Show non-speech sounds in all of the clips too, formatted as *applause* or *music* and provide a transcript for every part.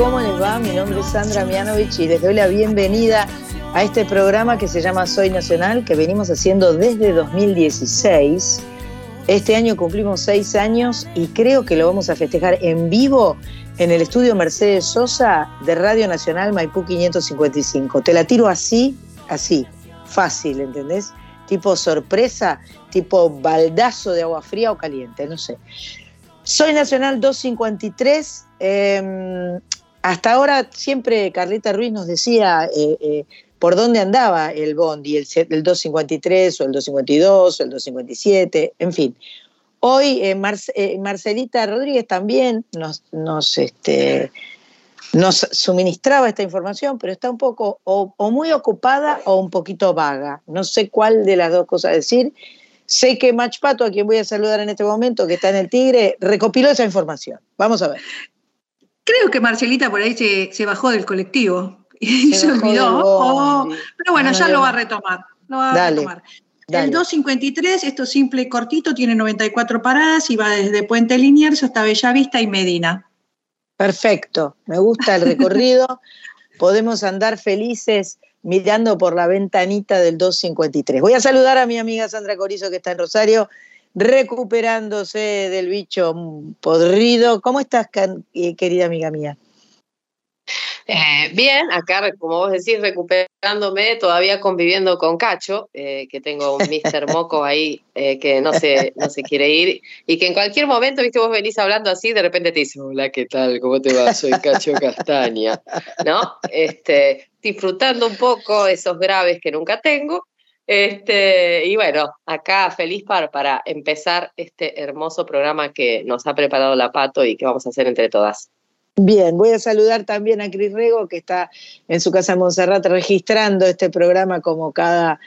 ¿cómo les va? Mi nombre es Sandra Mianovich y les doy la bienvenida a este programa que se llama Soy Nacional, que venimos haciendo desde 2016. Este año cumplimos seis años y creo que lo vamos a festejar en vivo en el estudio Mercedes Sosa de Radio Nacional Maipú 555. Te la tiro así, así, fácil, ¿entendés? Tipo sorpresa, tipo baldazo de agua fría o caliente, no sé. Soy Nacional 253. Eh, hasta ahora siempre Carlita Ruiz nos decía eh, eh, por dónde andaba el Bondi, el, el 253 o el 252 o el 257, en fin. Hoy eh, Marcelita Rodríguez también este, nos suministraba esta información, pero está un poco o, o, muy ocupada o un poquito vaga. No sé cuál de las dos cosas decir. Sé que Mach Pato, a quien voy a saludar en este momento, que está en el Tigre, recopiló esa información. Vamos a ver. Creo que Marcelita por ahí se, se bajó del colectivo y se, se olvidó. Oh, pero bueno, no, ya no, lo va a retomar. Lo va dale, a retomar. Dale. El 253, esto simple y cortito, tiene 94 paradas y va desde Puente Liniers hasta Bellavista y Medina. Perfecto, me gusta el recorrido. *laughs* Podemos andar felices mirando por la ventanita del 253. Voy a saludar a mi amiga Sandra Corizo que está en Rosario recuperándose del bicho podrido. ¿Cómo estás, eh, querida amiga mía? Eh, bien, acá, como vos decís, recuperándome, todavía conviviendo con Cacho, eh, que tengo un Mr. Moco *laughs* ahí eh, que no se, no se quiere ir, y que en cualquier momento, viste, vos venís hablando así, de repente te dice, hola, ¿qué tal? ¿Cómo te va? Soy Cacho Castaña, ¿no? Este, disfrutando un poco esos graves que nunca tengo. Este, y bueno, acá feliz para, para empezar este hermoso programa que nos ha preparado la Pato y que vamos a hacer entre todas. Bien, voy a saludar también a Cris Rego, que está en su casa en Montserrat registrando este programa como cada,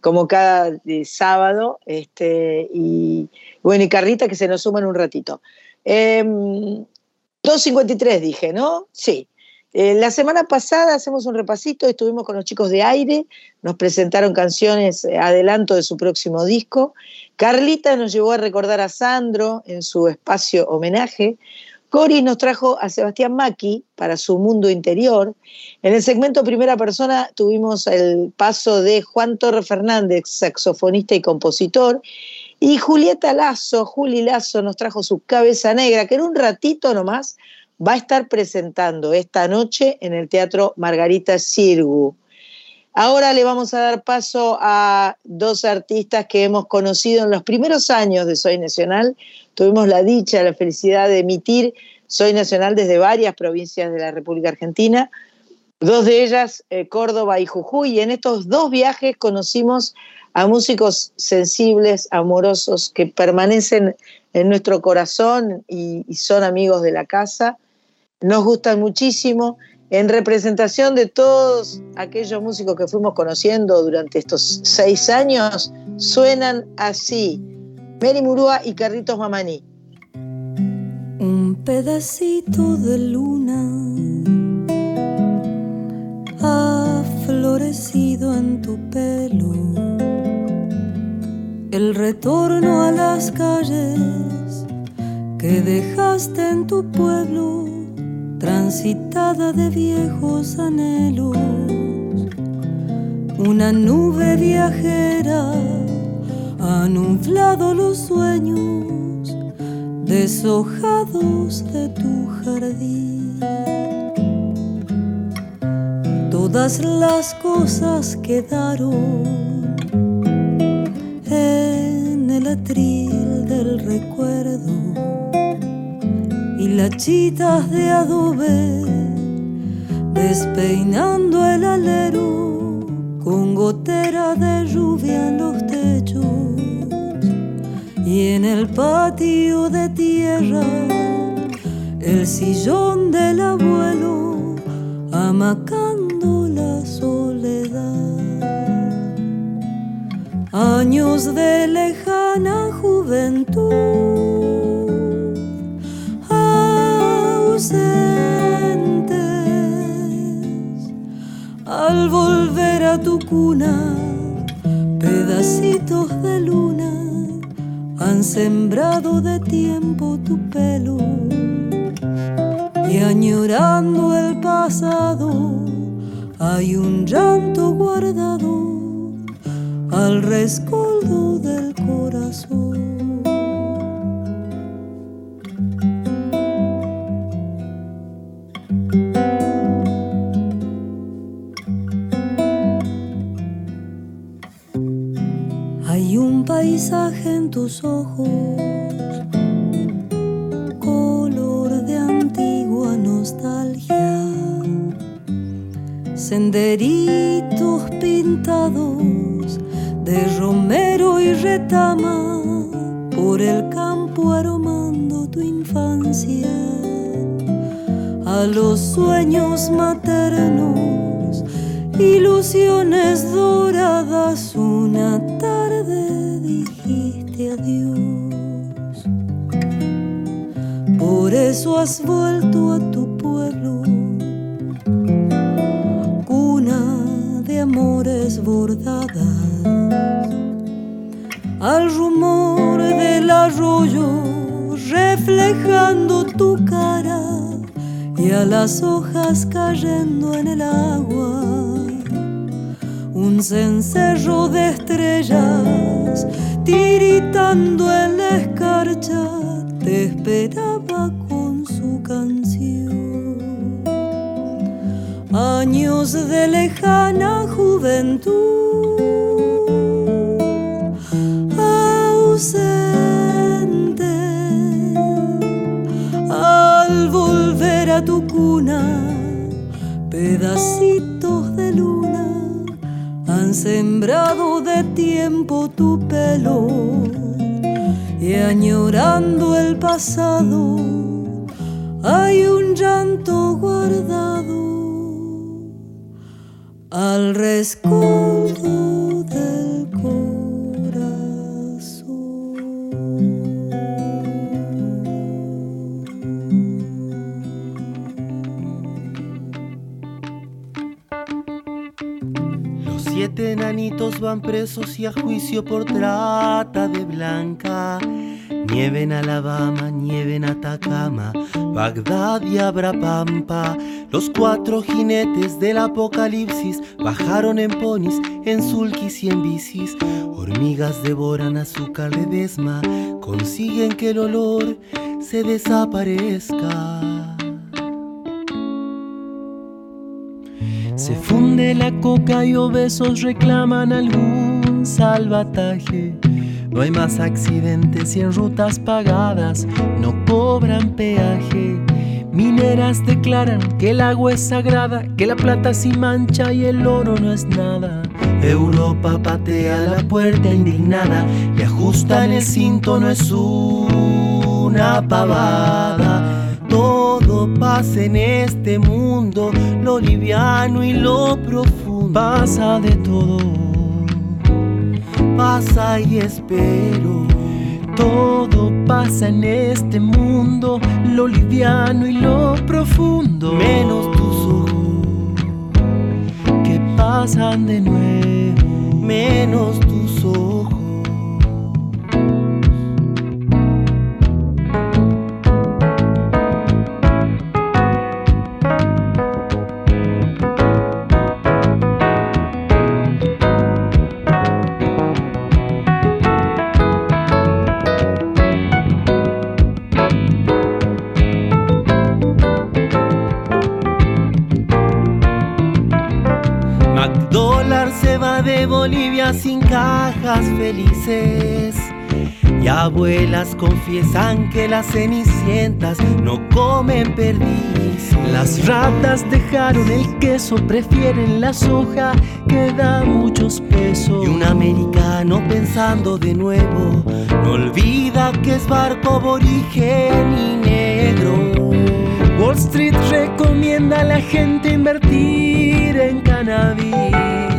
como cada eh, sábado. Este, y bueno, y Carrita que se nos suma en un ratito. Eh, 2.53 dije, ¿no? Sí. Eh, la semana pasada hacemos un repasito, estuvimos con los chicos de aire, nos presentaron canciones eh, adelanto de su próximo disco. Carlita nos llevó a recordar a Sandro en su espacio homenaje. Cori nos trajo a Sebastián Maki para su mundo interior. En el segmento primera persona tuvimos el paso de Juan Torre Fernández, saxofonista y compositor. Y Julieta Lazo, Juli Lazo, nos trajo su cabeza negra, que en un ratito nomás va a estar presentando esta noche en el Teatro Margarita Sirgu. Ahora le vamos a dar paso a dos artistas que hemos conocido en los primeros años de Soy Nacional. Tuvimos la dicha, la felicidad de emitir Soy Nacional desde varias provincias de la República Argentina, dos de ellas eh, Córdoba y Jujuy. Y en estos dos viajes conocimos a músicos sensibles, amorosos, que permanecen en nuestro corazón y, y son amigos de la casa. Nos gustan muchísimo en representación de todos aquellos músicos que fuimos conociendo durante estos seis años, suenan así. Mary Murúa y Carritos Mamaní. Un pedacito de luna ha florecido en tu pelo. El retorno a las calles que dejaste en tu pueblo transitada de viejos anhelos, una nube viajera ha nublado los sueños deshojados de tu jardín. Todas las cosas quedaron en el atril del recuerdo hilachitas de adobe, despeinando el alero con gotera de lluvia en los techos y en el patio de tierra el sillón del abuelo amacando la soledad. años de lejana juventud, al volver a tu cuna, pedacitos de luna han sembrado de tiempo tu pelo y añorando el pasado hay un llanto guardado al rescoldo del corazón. Paisaje en tus ojos, color de antigua nostalgia, senderitos pintados de romero y retama por el campo aromando tu infancia. A los sueños maternos ilusiones doradas una tarde dijiste adiós. Por eso has vuelto a tu pueblo. Cuna de amores bordadas. Al rumor del arroyo reflejando tu cara y a las hojas cayendo en el agua. Un cencerro de estrellas tiritando en la escarcha te esperaba con su canción. Años de lejana juventud al volver a tu cuna, han sembrado de tiempo tu pelo y añorando el pasado hay un llanto guardado al rescoldo van presos y a juicio por trata de blanca. Nieve en Alabama, nieve en Atacama, Bagdad y Abrapampa. Los cuatro jinetes del apocalipsis bajaron en ponis, en sulkis y en bicis. Hormigas devoran azúcar de desma, consiguen que el olor se desaparezca. Se funde la coca y obesos reclaman algún salvataje. No hay más accidentes y en rutas pagadas no cobran peaje. Mineras declaran que el agua es sagrada, que la plata sin mancha y el oro no es nada. Europa patea la puerta indignada y ajusta en el cinto, no es una pavada todo pasa en este mundo, lo liviano y lo profundo. Pasa de todo, pasa y espero. Todo pasa en este mundo, lo liviano y lo profundo. Menos tus ojos, que pasan de nuevo. Menos tus felices. Y abuelas confiesan que las cenicientas no comen perdiz. Las ratas dejaron el queso, prefieren la soja que da muchos pesos. Y un americano pensando de nuevo, no olvida que es barco aborigen y negro. Wall Street recomienda a la gente invertir en cannabis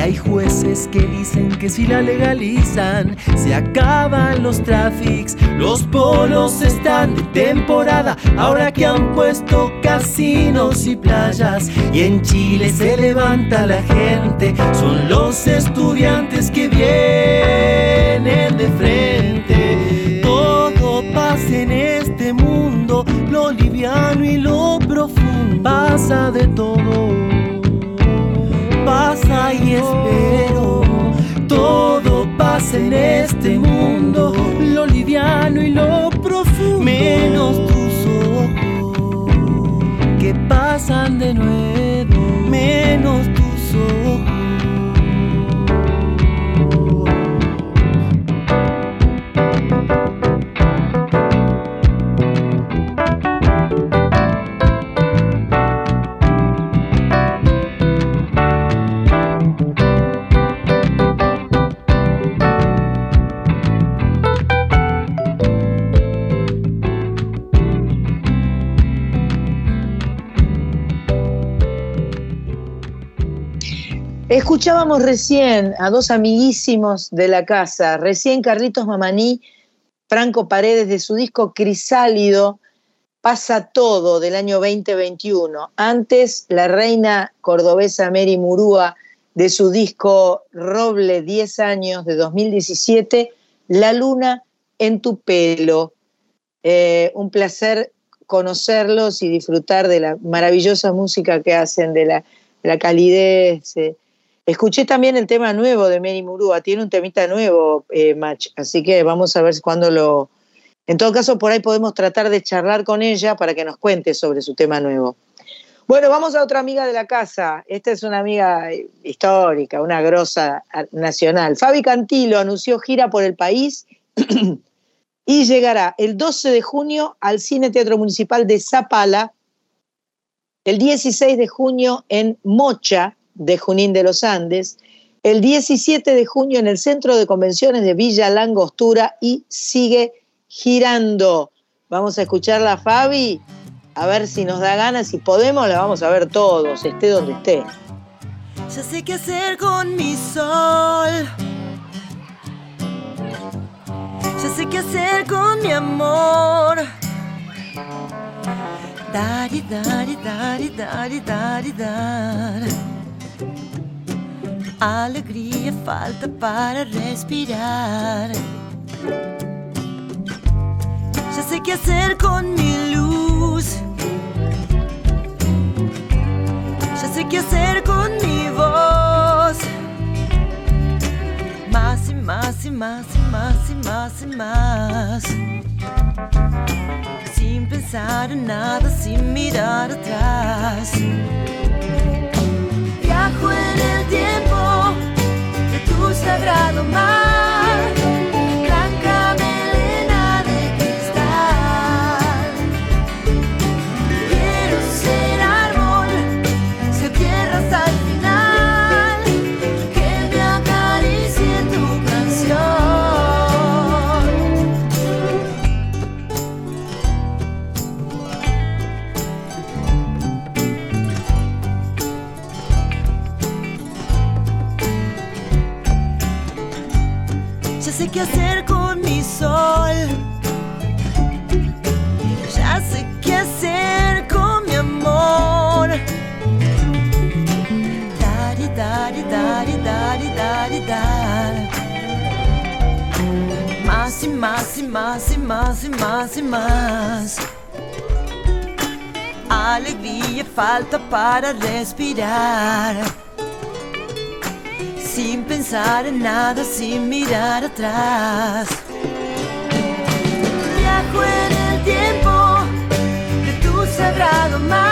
Hay jueces que dicen que si la legalizan, se acaban los tráficos. Los polos están de temporada, ahora que han puesto casinos y playas. Y en Chile se levanta la gente, son los estudiantes que vienen de frente. Todo pasa en este mundo, lo liviano y lo profundo. Pasa de todo, y espero. Todo pasa en este mundo, lo liviano y lo profundo. Menos tus ojos que pasan de nuevo, menos Escuchábamos recién a dos amiguísimos de la casa, recién Carlitos Mamaní, Franco Paredes de su disco Crisálido, Pasa Todo del año 2021. Antes, la reina cordobesa Mary Murúa de su disco Roble 10 años de 2017, La luna en tu pelo. Eh, un placer conocerlos y disfrutar de la maravillosa música que hacen, de la, calidez. Eh, Escuché también el tema nuevo de Mary Murúa, tiene un temita nuevo, eh, Match, así que vamos a ver cuándo lo... En todo caso, por ahí podemos tratar de charlar con ella para que nos cuente sobre su tema nuevo. Bueno, vamos a otra amiga de la casa. Esta es una amiga histórica, una grosa nacional. Fabi Cantilo anunció gira por el país *clears throat* y llegará el 12 de junio al Cine Teatro Municipal de Zapala, el 16 de junio en Mocha, de Junín de los Andes, el 17 de junio en el Centro de Convenciones de Villa Langostura y sigue girando. Vamos a escucharla, Fabi, a ver si nos da ganas, si podemos, la vamos a ver todos, esté donde esté. Ya sé qué hacer con mi sol. Ya sé qué hacer con mi amor. Dari, dari, dari, dari, dari, dari. Alegría falta para respirar. Ya sé qué hacer con mi luz. Ya sé qué hacer con mi voz. Más y más y más y más y más y más. Sin pensar en nada, sin mirar atrás en el tiempo de tu sagrado mar. Qué hacer con mi sol. Ya sé qué hacer con mi amor. Dari, dari, dari, dari, dari, dari. Más y más y más y más y más y más. Alegría falta para respirar sin pensar en nada, sin mirar atrás. Viajo en el tiempo de tu sagrado mar,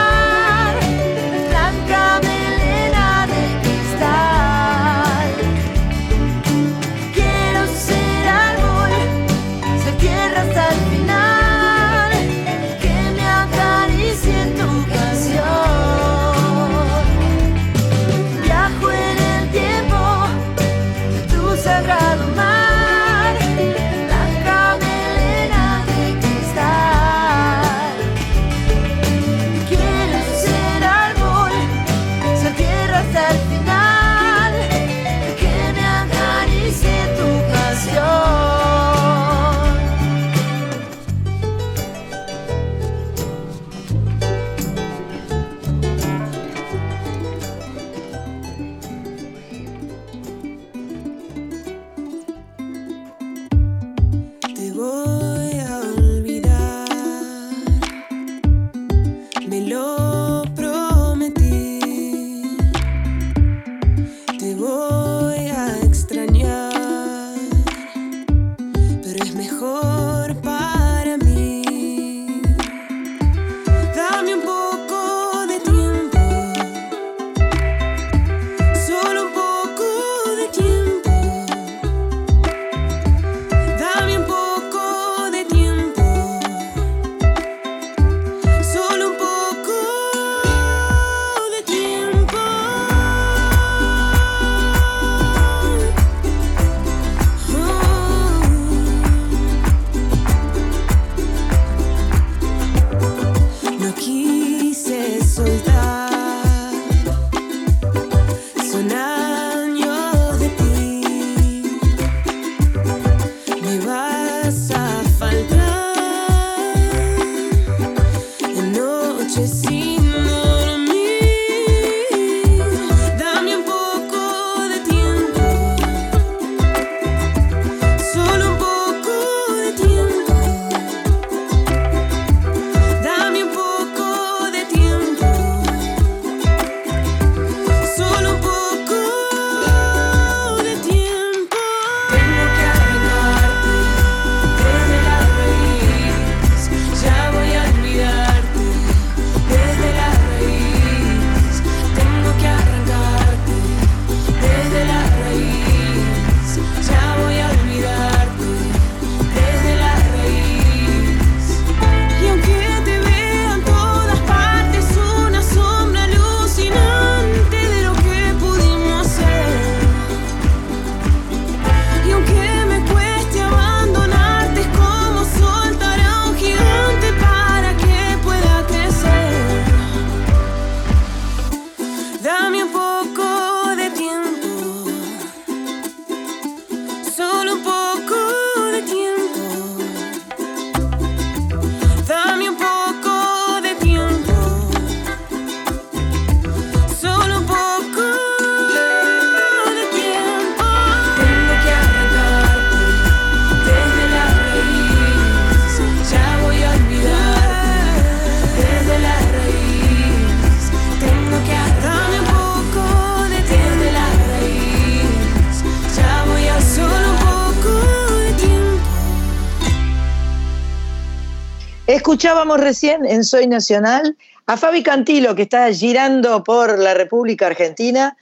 Escuchábamos recién en Soy Nacional a Fabi Cantilo, que está girando por la República Argentina.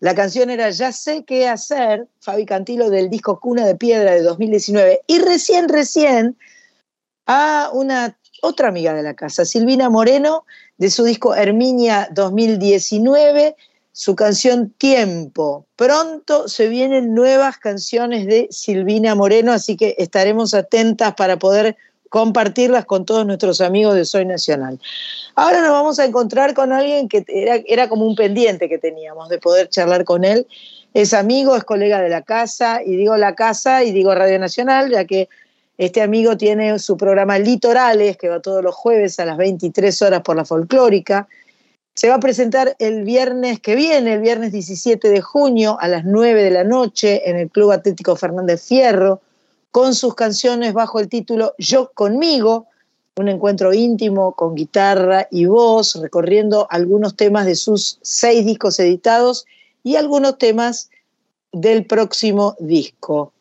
La canción era Ya sé qué hacer, Fabi Cantilo del disco Cuna de Piedra de 2019. Y recién, recién, a una otra amiga de la casa, Silvina Moreno, de su disco Herminia 2019, su canción Tiempo. Pronto se vienen nuevas canciones de Silvina Moreno, así que estaremos atentas para poder compartirlas con todos nuestros amigos de Soy Nacional. Ahora nos vamos a encontrar con alguien que era, era como un pendiente que teníamos de poder charlar con él. Es amigo, es colega de la casa, y digo la casa y digo Radio Nacional, ya que este amigo tiene su programa Litorales, que va todos los jueves a las 23 horas por la folclórica. Se va a presentar el viernes que viene, el viernes 17 de junio a las 9 de la noche en el Club Atlético Fernández Fierro, con sus canciones bajo el título Yo conmigo, un encuentro íntimo con guitarra y voz, recorriendo algunos temas de sus seis discos editados y algunos temas del próximo disco.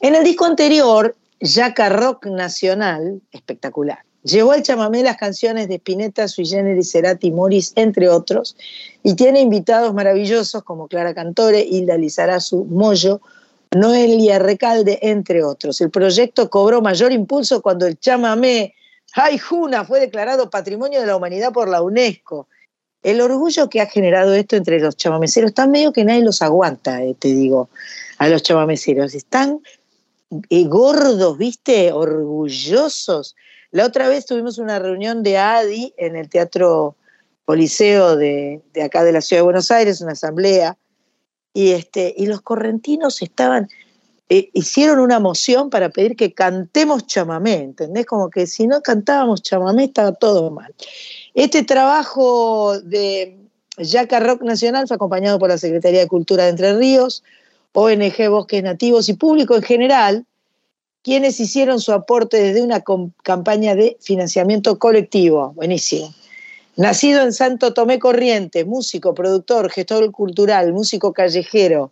En el disco anterior, Yaca Rock Nacional, espectacular. Llevó al chamamé las canciones de Spinetta, Sui Generis, Cerati, Morris, entre otros, y tiene invitados maravillosos como Clara Cantore, Hilda Lizarazu, Moyo, Noelia Recalde, entre otros. El proyecto cobró mayor impulso cuando el chamamé Ay Juna fue declarado Patrimonio de la Humanidad por la UNESCO. El orgullo que ha generado esto entre los chamameceros, está medio que nadie los aguanta, eh, te digo, a los chamameceros. Están eh, gordos, ¿viste? Orgullosos la otra vez tuvimos una reunión de ADI en el Teatro Coliseo de, acá de la Ciudad de Buenos Aires, una asamblea, y, este, y los correntinos estaban, eh, hicieron una moción para pedir que cantemos chamamé, ¿entendés? Como que si no cantábamos chamamé estaba todo mal. Este trabajo de Yaca Rock Nacional fue acompañado por la Secretaría de Cultura de Entre Ríos, ONG Bosques Nativos y público en general, quienes hicieron su aporte desde una campaña de financiamiento colectivo. Buenísimo. Nacido en Santo Tomé Corrientes, músico, productor, gestor cultural, músico callejero,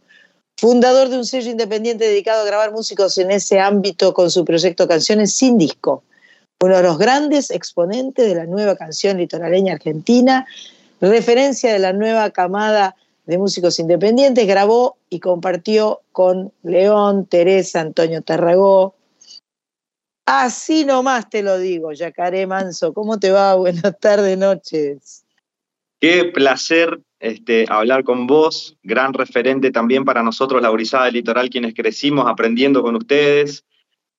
fundador de un sello independiente dedicado a grabar músicos en ese ámbito con su proyecto Canciones sin disco. Uno de los grandes exponentes de la nueva canción litoraleña argentina, referencia de la nueva camada de músicos independientes, grabó y compartió con León, Teresa, Antonio Tarragó, Así nomás te lo digo, Yacaré Manso. ¿Cómo te va? *laughs* Buenas tardes, noches. Qué placer este, hablar con vos, gran referente también para nosotros, la Brisada del Litoral, quienes crecimos aprendiendo con ustedes.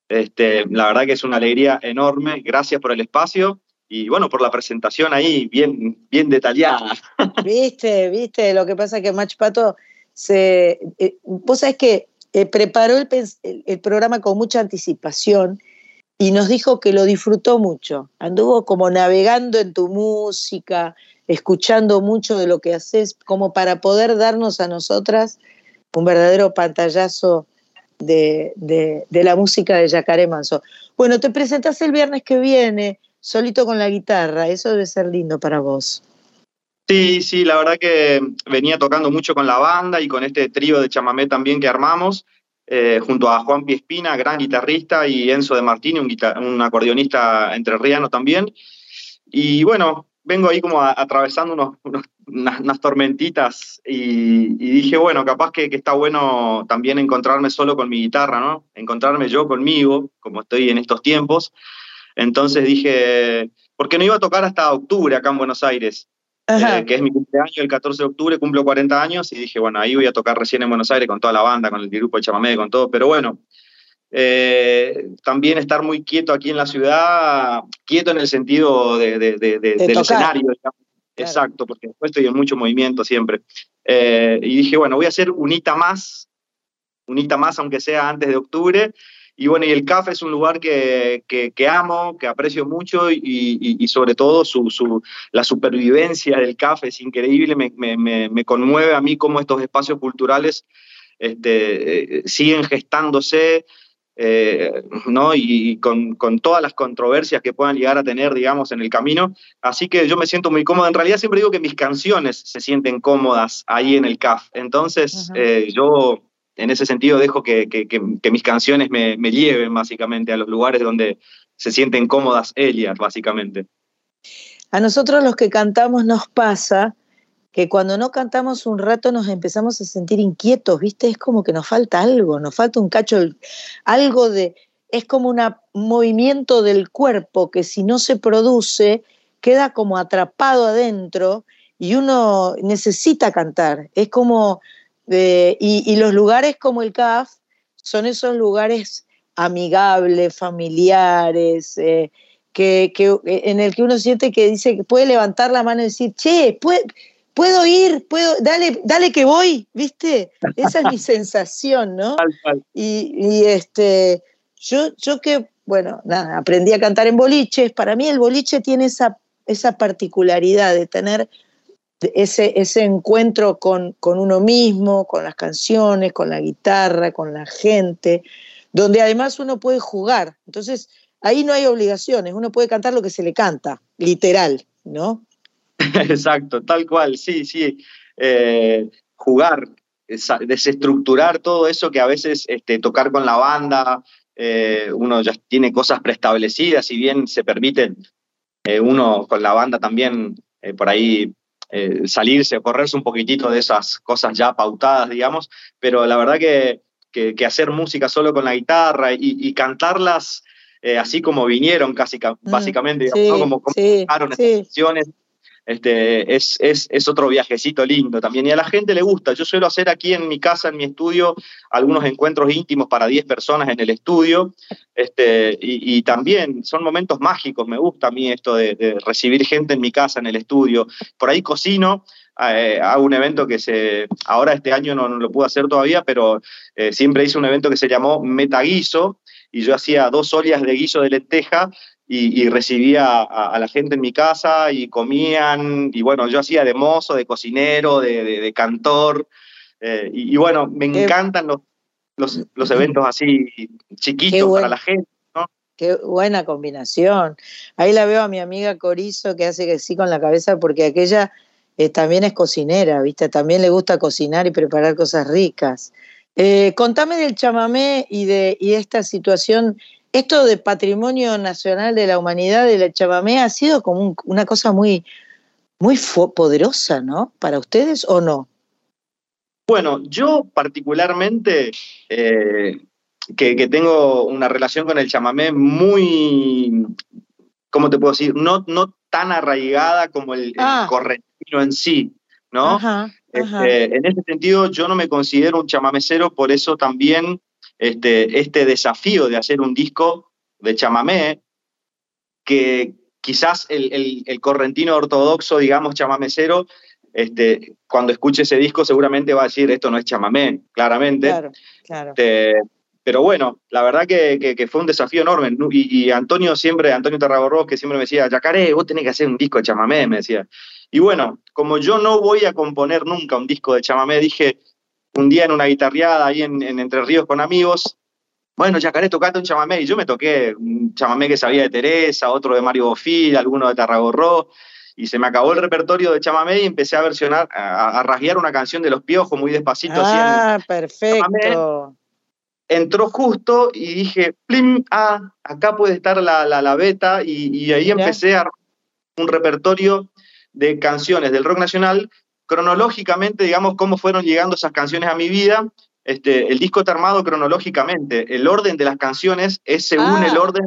Este, la verdad que es una alegría enorme. Gracias por el espacio y bueno, por la presentación ahí, bien, bien detallada. *laughs* Viste, viste, lo que pasa es que Mach Pato se. Eh, vos sabés que eh, preparó el programa con mucha anticipación y nos dijo que lo disfrutó mucho. Anduvo como navegando en tu música, escuchando mucho de lo que haces, como para poder darnos a nosotras un verdadero pantallazo de, la música de Yacaré Manso. Bueno, te presentas el viernes que viene, solito con la guitarra, eso debe ser lindo para vos. Sí, sí, la verdad que venía tocando mucho con la banda y con este trío de chamamé también que armamos. Eh, junto a Juan Piespina, gran guitarrista, y Enzo de Martini, un, un acordeonista entrerriano también. Y bueno, vengo ahí como atravesando unas, tormentitas y, dije, bueno, capaz que, está bueno también encontrarme solo con mi guitarra, ¿no? Encontrarme yo conmigo, como estoy en estos tiempos. Entonces dije, ¿por qué no iba a tocar hasta octubre acá en Buenos Aires? Eh, que es mi cumpleaños el 14 de octubre, cumplo 40 años y dije, bueno, ahí voy a tocar recién en Buenos Aires con toda la banda, con el grupo de chamamé, con todo, pero bueno, eh, también estar muy quieto aquí en la ciudad, quieto en el sentido de, del escenario, exacto, porque después estoy en mucho movimiento siempre. Eh, y dije, bueno, voy a hacer unita más, unita más, aunque sea antes de octubre, y bueno, y el CAF es un lugar que, que, amo, que aprecio mucho y, y, sobre todo su, su, la supervivencia del CAF es increíble, me, me, me, conmueve a mí cómo estos espacios culturales este, eh, siguen gestándose. Eh, ¿no? y con, con, todas las controversias que puedan llegar a tener, digamos, en el camino. Así que yo me siento muy cómodo. En realidad siempre digo que mis canciones se sienten cómodas ahí en el CAF. Entonces, eh, yo en ese sentido dejo que, mis canciones me, lleven básicamente a los lugares donde se sienten cómodas ellas, básicamente. A nosotros los que cantamos nos pasa que cuando no cantamos un rato nos empezamos a sentir inquietos, ¿viste? Es como que nos falta algo, nos falta un cacho, algo de, es como un movimiento del cuerpo que si no se produce queda como atrapado adentro y uno necesita cantar. Es como, eh, y, los lugares como el CAF son esos lugares amigables, familiares, eh, que, en el que uno siente que dice que puede levantar la mano y decir, che, puedo ir, puedo, dale, dale que voy, ¿viste? Esa es mi *laughs* sensación, ¿no? Y, este, yo, yo que, bueno, nada, aprendí a cantar en boliches, para mí el boliche tiene esa, esa particularidad de tener ese, ese encuentro con, con uno mismo, con las canciones, con la guitarra, con la gente, donde además uno puede jugar. Entonces, ahí no hay obligaciones, uno puede cantar lo que se le canta, literal, ¿no? *laughs* Exacto, tal cual, sí, sí. Eh, jugar, desestructurar todo eso que a veces este, tocar con la banda, eh, uno ya tiene cosas preestablecidas, si bien se permite eh, uno con la banda también por ahí salirse o correrse un poquitito de esas cosas ya pautadas, digamos, pero la verdad que, que, hacer música solo con la guitarra y cantarlas eh, así como vinieron casi mm, básicamente, como, como sí, estas este, es, otro viajecito lindo también. Y a la gente le gusta. Yo suelo hacer aquí en mi casa, en mi estudio, algunos encuentros íntimos para 10 personas en el estudio. Este, y, también son momentos mágicos. Me gusta a mí esto de, recibir gente en mi casa, en el estudio. Por ahí cocino. Eh, hago un evento que se, ahora este año no, lo puedo hacer todavía, pero eh, siempre hice un evento que se llamó Metaguiso, y yo hacía dos ollas de guiso de lenteja y, recibía a, la gente en mi casa y comían, y bueno, yo hacía de mozo, de cocinero, de, cantor, eh, y, bueno, me encantan los, los, eventos así chiquitos para la gente. Qué buena combinación. Ahí la veo a mi amiga Corizo que hace que sí con la cabeza porque aquella eh, también es cocinera, ¿viste? También le gusta cocinar y preparar cosas ricas. Eh, contame del chamamé y de y esta situación. Esto de patrimonio nacional de la humanidad del chamamé ha sido como una cosa muy, muy poderosa, ¿no? ¿Para ustedes o no? Bueno, yo particularmente, eh, que, tengo una relación con el chamamé muy, ¿cómo te puedo decir? No, no tan arraigada como el, ah. correntino en sí, ¿no? Este, en ese sentido, yo no me considero un chamamecero, por eso también este, este desafío de hacer un disco de chamamé, que quizás el, correntino ortodoxo, digamos, chamamecero, este, cuando escuche ese disco seguramente va a decir, esto no es chamamé, claramente. Claro, claro. Este, pero bueno, la verdad que, fue un desafío enorme. Y, Antonio siempre, Antonio Tarragorros, que siempre me decía, Yacaré, vos tenés que hacer un disco de chamamé, me decía. Y bueno, como yo no voy a componer nunca un disco de chamamé, dije un día en una guitarreada ahí en, Entre Ríos con amigos, bueno, Yacaré, tocate un chamamé. Y yo me toqué un chamamé que sabía de Teresa, otro de Mario Bofil, alguno de Tarragorro. Y se me acabó el repertorio de chamamé y empecé a versionar, a, rasguear una canción de Los Piojos muy despacito. Ah, perfecto. entró justo y dije, plim, ah, acá puede estar la, la, beta. Y, ahí empecé a un repertorio de canciones del rock nacional, cronológicamente, digamos, cómo fueron llegando esas canciones a mi vida. Este, el disco está armado cronológicamente. El orden de las canciones es según el ah. orden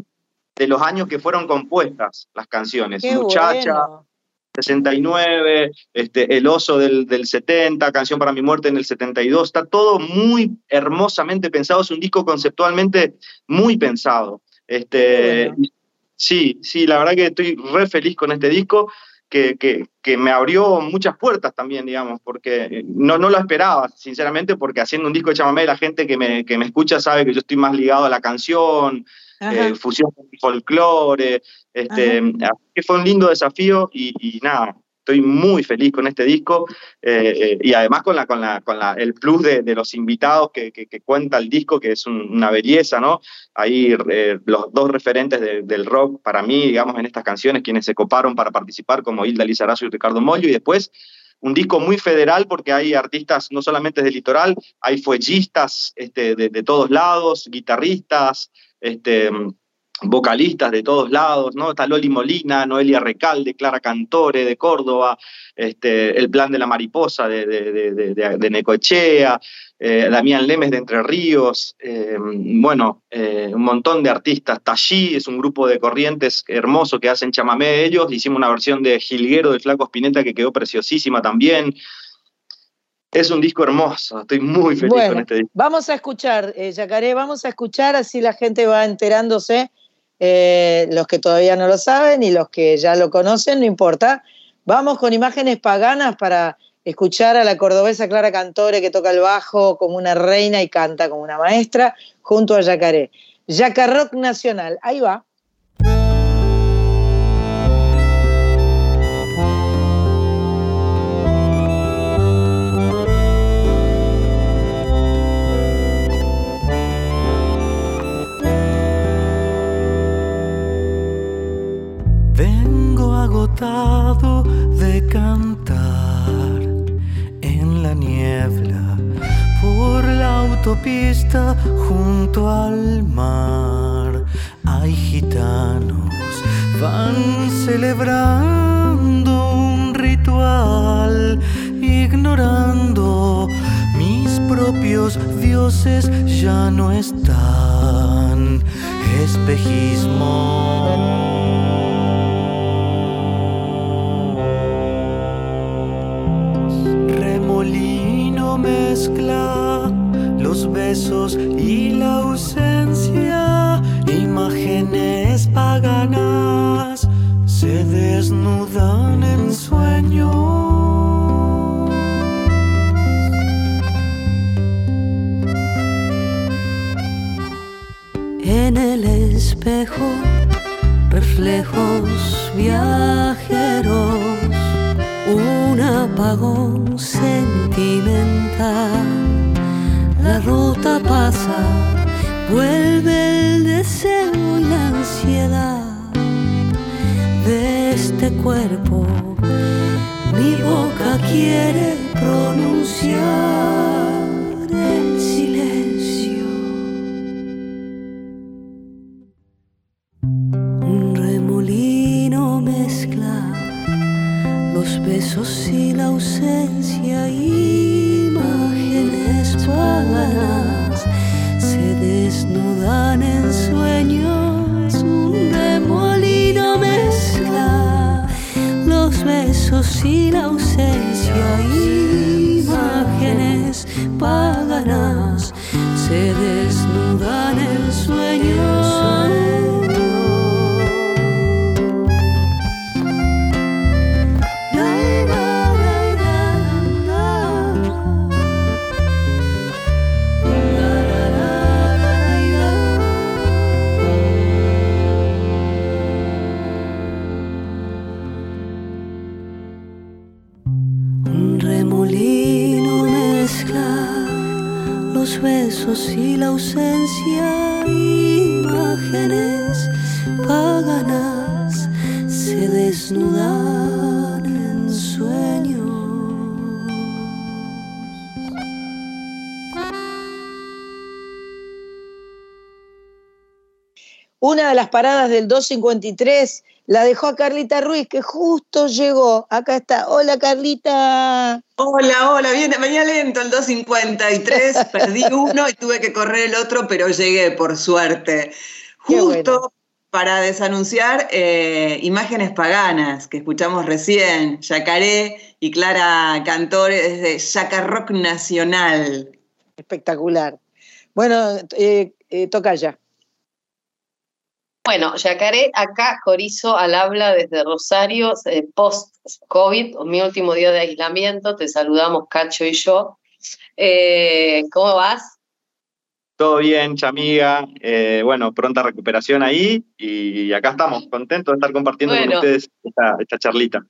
de los años que fueron compuestas las canciones. Muchacha, 69, este, El oso del, del, 70, Canción para mi muerte en el 72. Está todo muy hermosamente pensado. Es un disco conceptualmente muy pensado. Este, Sí, sí, la verdad que estoy re feliz con este disco que, me abrió muchas puertas también, digamos, porque no, no lo esperaba, sinceramente, porque haciendo un disco de chamamé, la gente que me, que me escucha sabe que yo estoy más ligado a la canción, eh, fusión con folclore, este, que fue un lindo desafío y nada, estoy muy feliz con este disco eh, eh, y además con, la, el plus de, los invitados que, cuenta el disco, que es una belleza, ¿no? Ahí eh, los dos referentes del rock para mí, digamos, en estas canciones, quienes se coparon para participar, como Hilda Lizarazo y Ricardo Mollo, y después un disco muy federal porque hay artistas no solamente del litoral, hay fuellistas este, de, todos lados, guitarristas, este, vocalistas de todos lados, ¿no? Está Loli Molina, Noelia Recalde, Clara Cantore de Córdoba, este, El Plan de la Mariposa de, de, Necochea, eh, Damián Lemes de Entre Ríos, eh, bueno, eh, un montón de artistas. Tallí es un grupo de corrientes hermoso que hacen chamamé de ellos, hicimos una versión de Gilguero del Flaco Spinetta que quedó preciosísima también. Es un disco hermoso, estoy muy feliz con este disco. Vamos a escuchar, Yacaré, vamos a escuchar, así la gente va enterándose eh, los que todavía no lo saben y los que ya lo conocen, no importa. Vamos con imágenes paganas para escuchar a la cordobesa Clara Cantore que toca el bajo como una reina y canta como una maestra junto a Yacaré. Yacarrock Nacional, ahí va. De cantar en la niebla por la autopista junto al mar. Hay gitanos, van celebrando un ritual, ignorando mis propios dioses ya no están. Espejismo. Mezcla los besos y la ausencia, imágenes paganas se desnudan en sueños. En el espejo, reflejos viajeros, un apagón sentimental. La ruta pasa, vuelve el deseo y la ansiedad de este cuerpo. Mi boca quiere pronunciar ausencia. Y se desnudan en sueños, un remolino mezcla los besos y la ausencia, imágenes paganas se desnudan y la ausencia, imágenes Una de las paradas del 253 la dejó a Carlita Ruiz, que justo llegó. Acá está. Hola, Carlita. Hola, hola, bien, venía lento el 253, *laughs* perdí uno y tuve que correr el otro, pero llegué, por suerte. Justo para desanunciar eh, imágenes paganas que escuchamos recién, Yacaré y Clara Cantore desde Yacarrock Nacional. Espectacular. Bueno, eh, eh, toca ya. Bueno, Yacaré, acá Corizo al habla desde Rosario, eh, post-COVID, mi último día de aislamiento. Te saludamos, Cacho y yo. Eh, ¿Cómo vas? Todo bien, chamiga. Eh, bueno, pronta recuperación ahí y acá estamos, contentos de estar compartiendo con ustedes esta, charlita.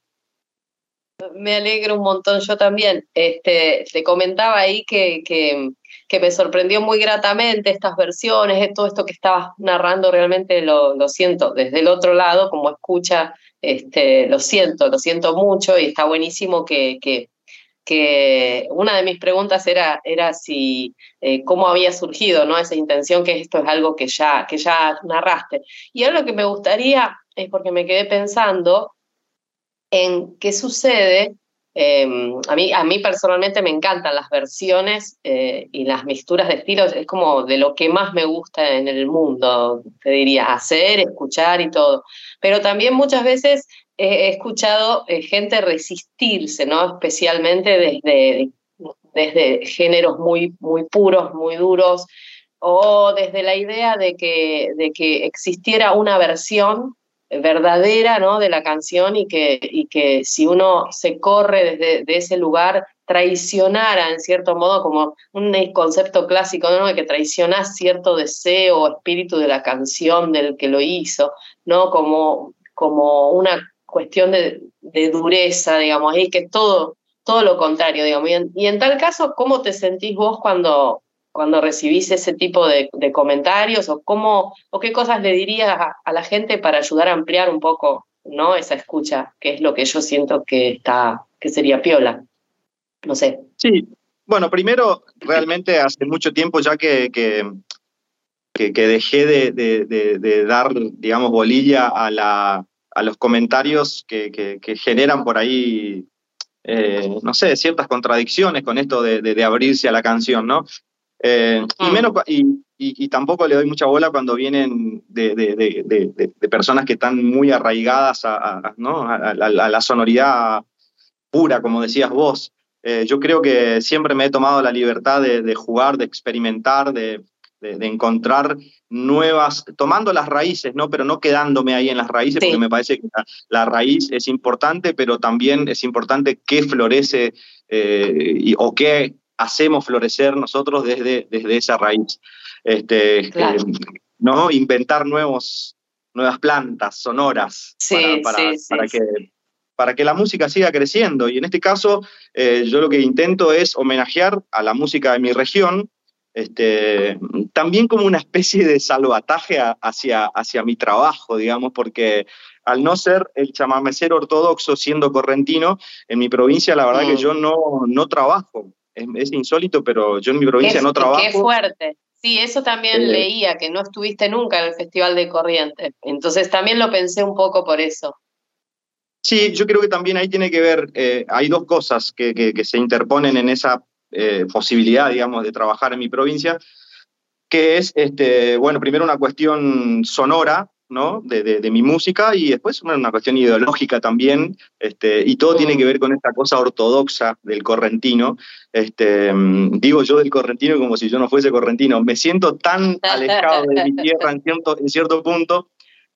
Me alegro un montón, yo también. Este, te comentaba ahí que, que que me sorprendió muy gratamente estas versiones, todo esto que estabas narrando, realmente lo, lo siento desde el otro lado, como escucha, este, lo siento, lo siento mucho y está buenísimo que, que, que una de mis preguntas era, era si eh, cómo había surgido ¿no? esa intención, que esto es algo que ya, que ya narraste. Y ahora lo que me gustaría es porque me quedé pensando en qué sucede. Em, a, mí, a mí personalmente me encantan las versiones eh, y las mixturas de estilos, es como de lo que más me gusta en el mundo, te diría, hacer, escuchar y todo. Pero también muchas veces he escuchado eh, gente resistirse, ¿no? Especialmente desde, desde géneros muy, muy puros, muy duros, o desde la idea de que, de que existiera una versión verdadera ¿no? de la canción y que, y que si uno se corre desde de ese lugar traicionara en cierto modo como un concepto clásico ¿no? de que traiciona cierto deseo o espíritu de la canción del que lo hizo, ¿no? como, como una cuestión de, dureza, digamos, y que todo, todo lo contrario, digamos. Y en, tal caso, ¿cómo te sentís vos cuando, cuando recibís ese tipo de, comentarios o cómo o qué cosas le dirías a, la gente para ayudar a ampliar un poco no esa escucha que es lo que yo siento que está que sería piola. No sé. Sí. Bueno primero realmente hace mucho tiempo ya que, que, que, dejé de, de, dar digamos bolilla a la a los comentarios que, generan por ahí, eh, no sé, ciertas contradicciones con esto de, abrirse a la canción, ¿no? Eh, y, mm. menos, y, tampoco le doy mucha bola cuando vienen de, personas que están muy arraigadas a, la sonoridad pura, como decías vos. Eh, yo creo que siempre me he tomado la libertad de, jugar, de experimentar, de, de, encontrar nuevas, tomando las raíces, ¿no? Pero no quedándome ahí en las raíces, porque me parece que la, raíz es importante, pero también es importante qué florece eh, y, o qué hacemos florecer nosotros desde, desde esa raíz. Este, eh, ¿no? Inventar nuevos, nuevas plantas sonoras para, para, que para que la música siga creciendo. Y en este caso, eh, yo lo que intento es homenajear a la música de mi región, este, también como una especie de salvataje hacia, hacia mi trabajo, digamos, porque al no ser el chamamecero ortodoxo siendo correntino, en mi provincia la verdad que mm. yo no, no trabajo. Es, insólito, pero yo en mi provincia no trabajo. Qué fuerte. Sí, eso también eh, leía, que no estuviste nunca en el Festival de Corrientes. Entonces también lo pensé un poco por eso. Sí, yo creo que también ahí tiene que ver, eh, hay dos cosas que, que, se interponen en esa eh, posibilidad, digamos, de trabajar en mi provincia, que es, este, bueno, primero una cuestión sonora, ¿no? De, mi música y después una cuestión ideológica también, este, y todo tiene que ver con esta cosa ortodoxa del correntino. Este, digo yo del correntino como si yo no fuese correntino. Me siento tan *laughs* alejado de mi tierra en cierto, en cierto punto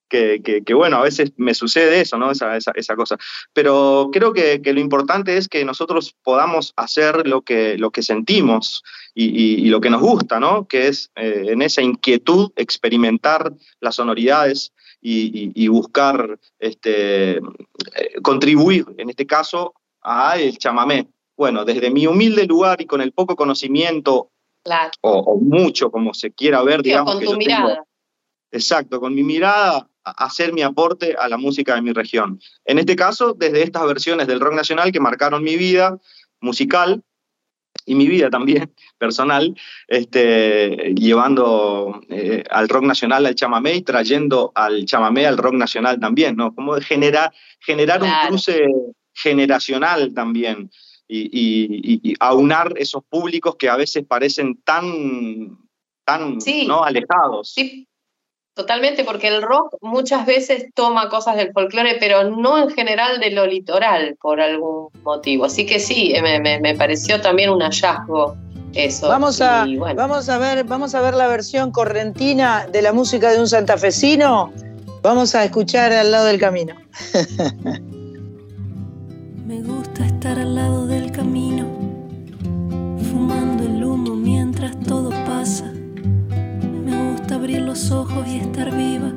que, bueno, a veces me sucede eso, ¿no? Esa, esa, cosa. Pero creo que, lo importante es que nosotros podamos hacer lo que, lo que sentimos y, lo que nos gusta, ¿no? Que es eh, en esa inquietud experimentar las sonoridades y, buscar este, eh, contribuir, en este caso, a el chamamé. Bueno, desde mi humilde lugar y con el poco conocimiento, o, mucho, como se quiera ver, digamos. Con tu mirada. exacto, con mi mirada hacer mi aporte a la música de mi región. En este caso, desde estas versiones del rock nacional que marcaron mi vida musical y mi vida también *laughs* personal, este, llevando eh, al rock nacional al chamamé y trayendo al chamamé al rock nacional también, ¿no? Como generar, generar un cruce generacional también y, aunar esos públicos que a veces parecen tan, tan ¿no? alejados. Sí, Totalmente, porque el rock muchas veces toma cosas del folclore, pero no en general de lo litoral, por algún motivo. Así que sí, me, me, pareció también un hallazgo eso. Vamos a, vamos, a ver, vamos a ver la versión correntina de la música de un santafesino. Vamos a escuchar al lado del camino. *laughs* me gusta estar al lado del camino, abrir los ojos y estar viva,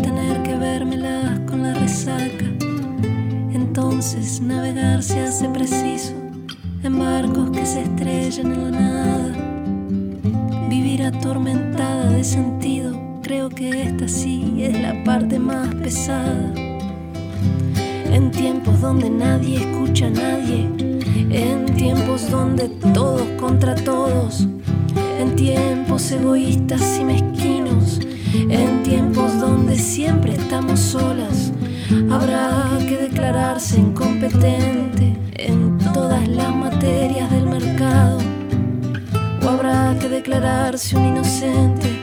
tener que vérmelas con la resaca. Entonces navegar se hace preciso en barcos que se estrellan en la nada. Vivir atormentada de sentido, creo que esta sí es la parte más pesada. En tiempos donde nadie escucha a nadie en tiempos donde todos contra todos, en tiempos egoístas y mezquinos, en tiempos donde siempre estamos solas, habrá que declararse incompetente en todas las materias del mercado, o habrá que declararse un inocente,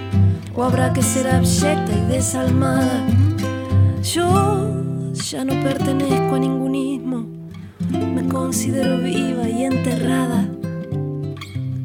o habrá que ser abyecta y desalmada. Yo ya no pertenezco a ningún ismo, me considero viva y enterrada.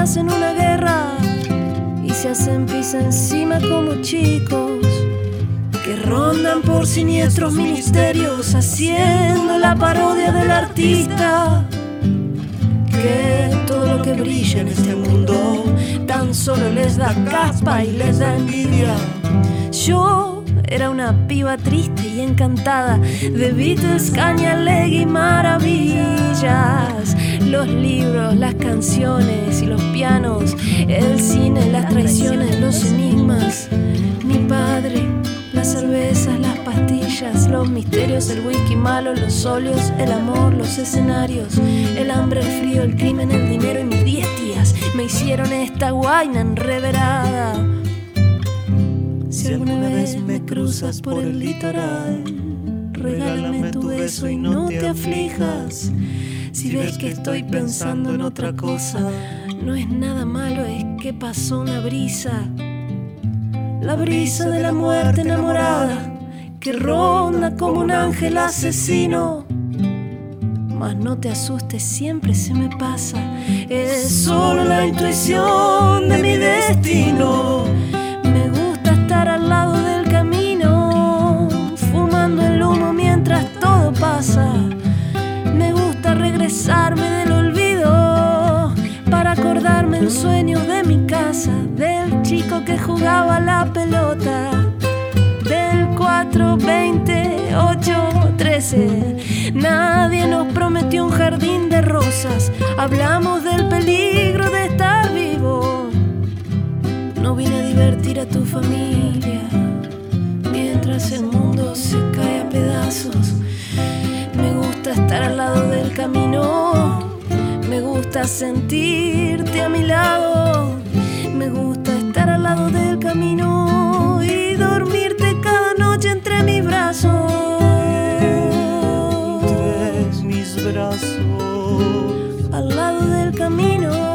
hacen una guerra y se hacen pis encima como chicos que rondan por siniestros ministerios haciendo la parodia del artista que todo lo que brilla en este mundo tan solo les da caspa y les da envidia. Yo era una piba triste y encantada de Beatles, Cañalegui y maravillas. Los libros, las canciones y los pianos, el cine, las traiciones, los enigmas. Mi padre, las cervezas, las pastillas, los misterios, el whisky malo, los óleos, el amor, los escenarios, el hambre, el frío, el crimen, el dinero y mis diez tías me hicieron esta guaina enreverada. Si alguna vez me cruzas por el litoral, regálame tu beso y no te aflijas. Si ves que estoy pensando en otra cosa, no es nada malo, es que pasó una brisa. La brisa de la muerte enamorada que ronda como un ángel asesino. Mas no te asustes, siempre se me pasa. Es solo la intuición de mi destino. En sueños de mi casa, del chico que jugaba la pelota, del 4, 20, 8, 13. Nadie nos prometió un jardín de rosas, hablamos del peligro de estar vivo. No vine a divertir a tu familia mientras el mundo se cae a pedazos. Me gusta estar al lado del camino, me gusta sentirte a mi lado, me gusta estar al lado del camino y dormirte cada noche entre mis brazos. Entre mis brazos. Al lado del camino.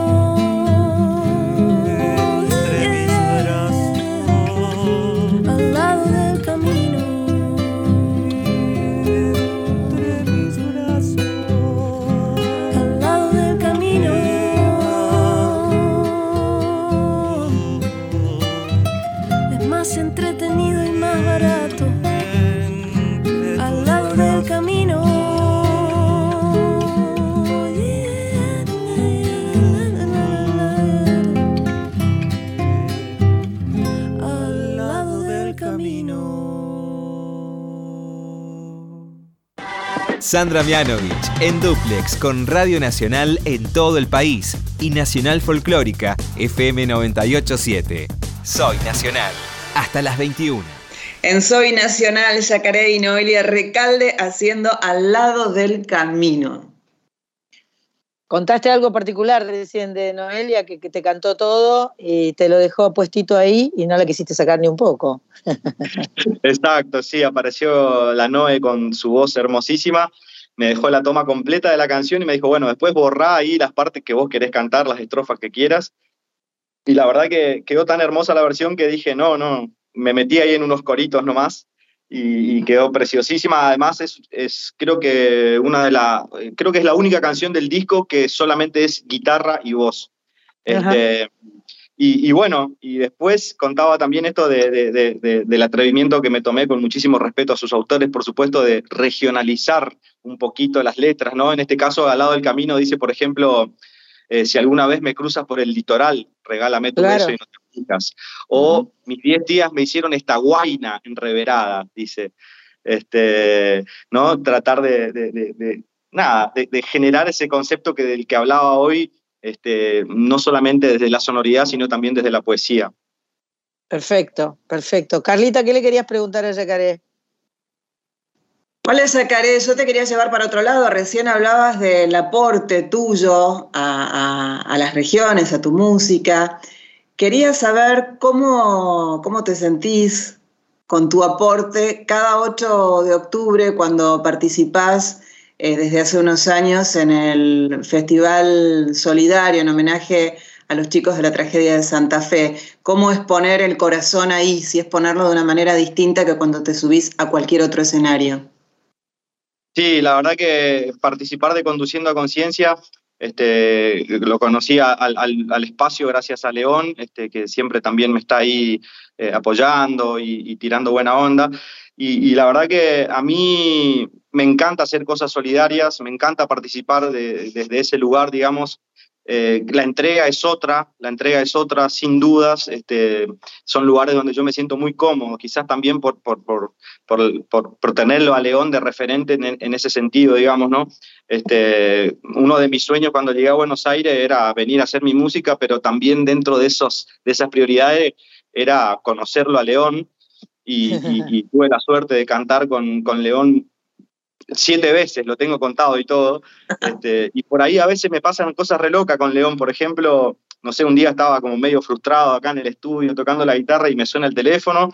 Sandra Mianovich en Duplex con Radio Nacional en todo el país y Nacional Folclórica FM 987. Soy Nacional. Hasta las 21. En Soy Nacional, Yacaré y Noelia Recalde haciendo al lado del camino. Contaste algo particular recién de Noelia que, que te cantó todo y te lo dejó puestito ahí y no la quisiste sacar ni un poco. *laughs* Exacto, sí, apareció la Noe con su voz hermosísima, me dejó la toma completa de la canción y me dijo, bueno, después borrá ahí las partes que vos querés cantar, las estrofas que quieras. Y la verdad que quedó tan hermosa la versión que dije, no, no, me metí ahí en unos coritos nomás y, y quedó preciosísima. Además, es, es creo que una de la, creo que es la única canción del disco que solamente es guitarra y voz. Este, Y, bueno, y después contaba también esto del atrevimiento que me tomé con muchísimo respeto a sus autores, por supuesto, de regionalizar un poquito las letras, ¿no? En este caso, al lado del camino dice, por ejemplo, eh, si alguna vez me cruzas por el litoral, regálame tu beso y no te O mis 10 días me hicieron esta guaina enreverada, dice. Este, ¿no? Tratar de, nada, de, generar ese concepto que del que hablaba hoy este, no solamente desde la sonoridad, sino también desde la poesía. Perfecto, perfecto. Carlita, ¿qué le querías preguntar a Yacaré? Hola Yacaré, yo te quería llevar para otro lado. Recién hablabas del aporte tuyo a, las regiones, a tu música. Quería saber cómo, cómo te sentís con tu aporte cada 8 de octubre cuando participás eh, desde hace unos años en el Festival Solidario en homenaje a los chicos de la tragedia de Santa Fe. ¿Cómo es poner el corazón ahí, si es ponerlo de una manera distinta que cuando te subís a cualquier otro escenario? Sí, la verdad que participar de Conduciendo a Conciencia, este, lo conocí al, espacio gracias a León, este, que siempre también me está ahí eh, apoyando y, tirando buena onda. Y, la verdad que a mí me encanta hacer cosas solidarias, me encanta participar desde ese lugar, digamos. Eh, la entrega es otra, la entrega es otra, sin dudas. Este, son lugares donde yo me siento muy cómodo, quizás también por, por, por, por tenerlo a León de referente en, ese sentido, digamos, ¿no? Este, uno de mis sueños cuando llegué a Buenos Aires era venir a hacer mi música, pero también dentro de, esos, de esas prioridades era conocerlo a León y, *laughs* tuve la suerte de cantar con, con, León siete veces, lo tengo contado y todo. *laughs* Este, y por ahí a veces me pasan cosas re locas con León. Por ejemplo, no sé, un día estaba como medio frustrado acá en el estudio tocando la guitarra y me suena el teléfono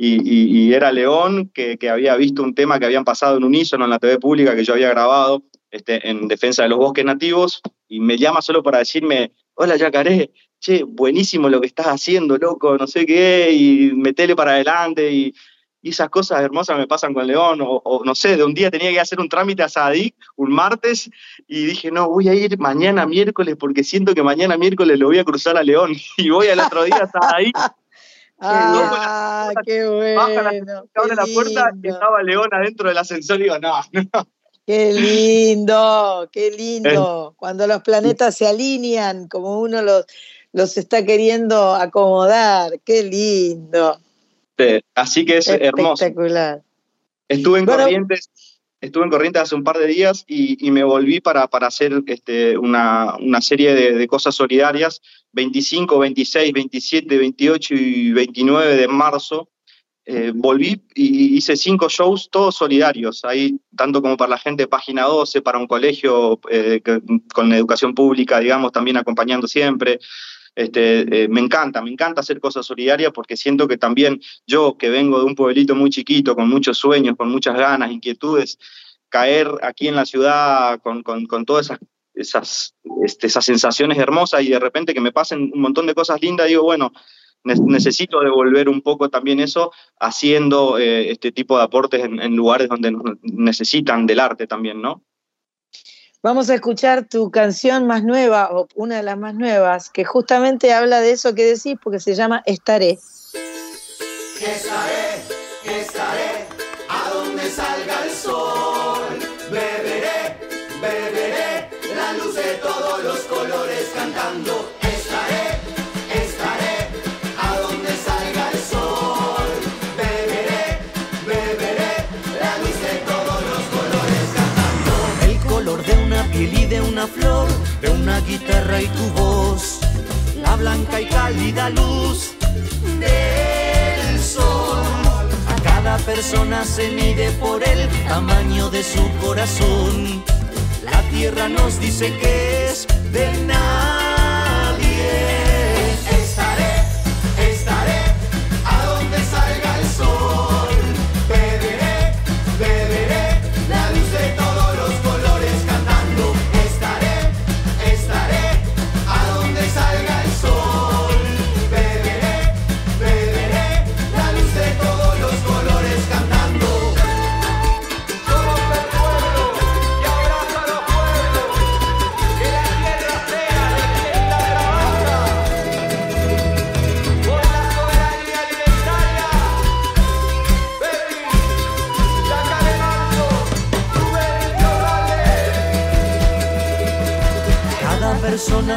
y, era León que, que, había visto un tema que habían pasado en unísono en la TV pública que yo había grabado este, en defensa de los bosques nativos y me llama solo para decirme, hola Yacaré, che, buenísimo lo que estás haciendo, loco, no sé qué, y metele para adelante, y, esas cosas hermosas me pasan con León, o, no sé, de un día tenía que hacer un trámite a Sadik, un martes, y dije, no, voy a ir mañana miércoles porque siento que mañana miércoles lo voy a cruzar a León, *laughs* y voy al otro día a Sadik. *laughs* ah, qué bueno. Baja la, abre la puerta y estaba León adentro del ascensor y digo, no, *laughs* no. Qué lindo, qué lindo. Cuando los planetas se alinean como uno los, los está queriendo acomodar. Qué lindo. Así que es hermoso. Espectacular. Estuve en Corrientes. Estuve en Corrientes hace un par de días y, me volví para, para hacer este, una, serie de, cosas solidarias, 25, 26, 27, 28 y 29 de marzo. Eh, volví y hice cinco shows, todos solidarios, ahí tanto como para la gente de Página 12, para un colegio eh, con educación pública, digamos, también acompañando siempre. Este, eh, me encanta, me encanta hacer cosas solidarias porque siento que también yo, que vengo de un pueblito muy chiquito, con muchos sueños, con muchas ganas, inquietudes, caer aquí en la ciudad con, todas esas, esas, este, esas sensaciones hermosas y de repente que me pasen un montón de cosas lindas, digo, bueno, necesito devolver un poco también eso haciendo eh, este tipo de aportes en, en lugares donde necesitan del arte también, ¿no? Vamos a escuchar tu canción más nueva, o una de las más nuevas, que justamente habla de eso que decís, porque se llama Estaré. Estaré, de una guitarra y tu voz, la blanca y cálida luz del sol. A cada persona se mide por el tamaño de su corazón. La tierra nos dice que es de nada.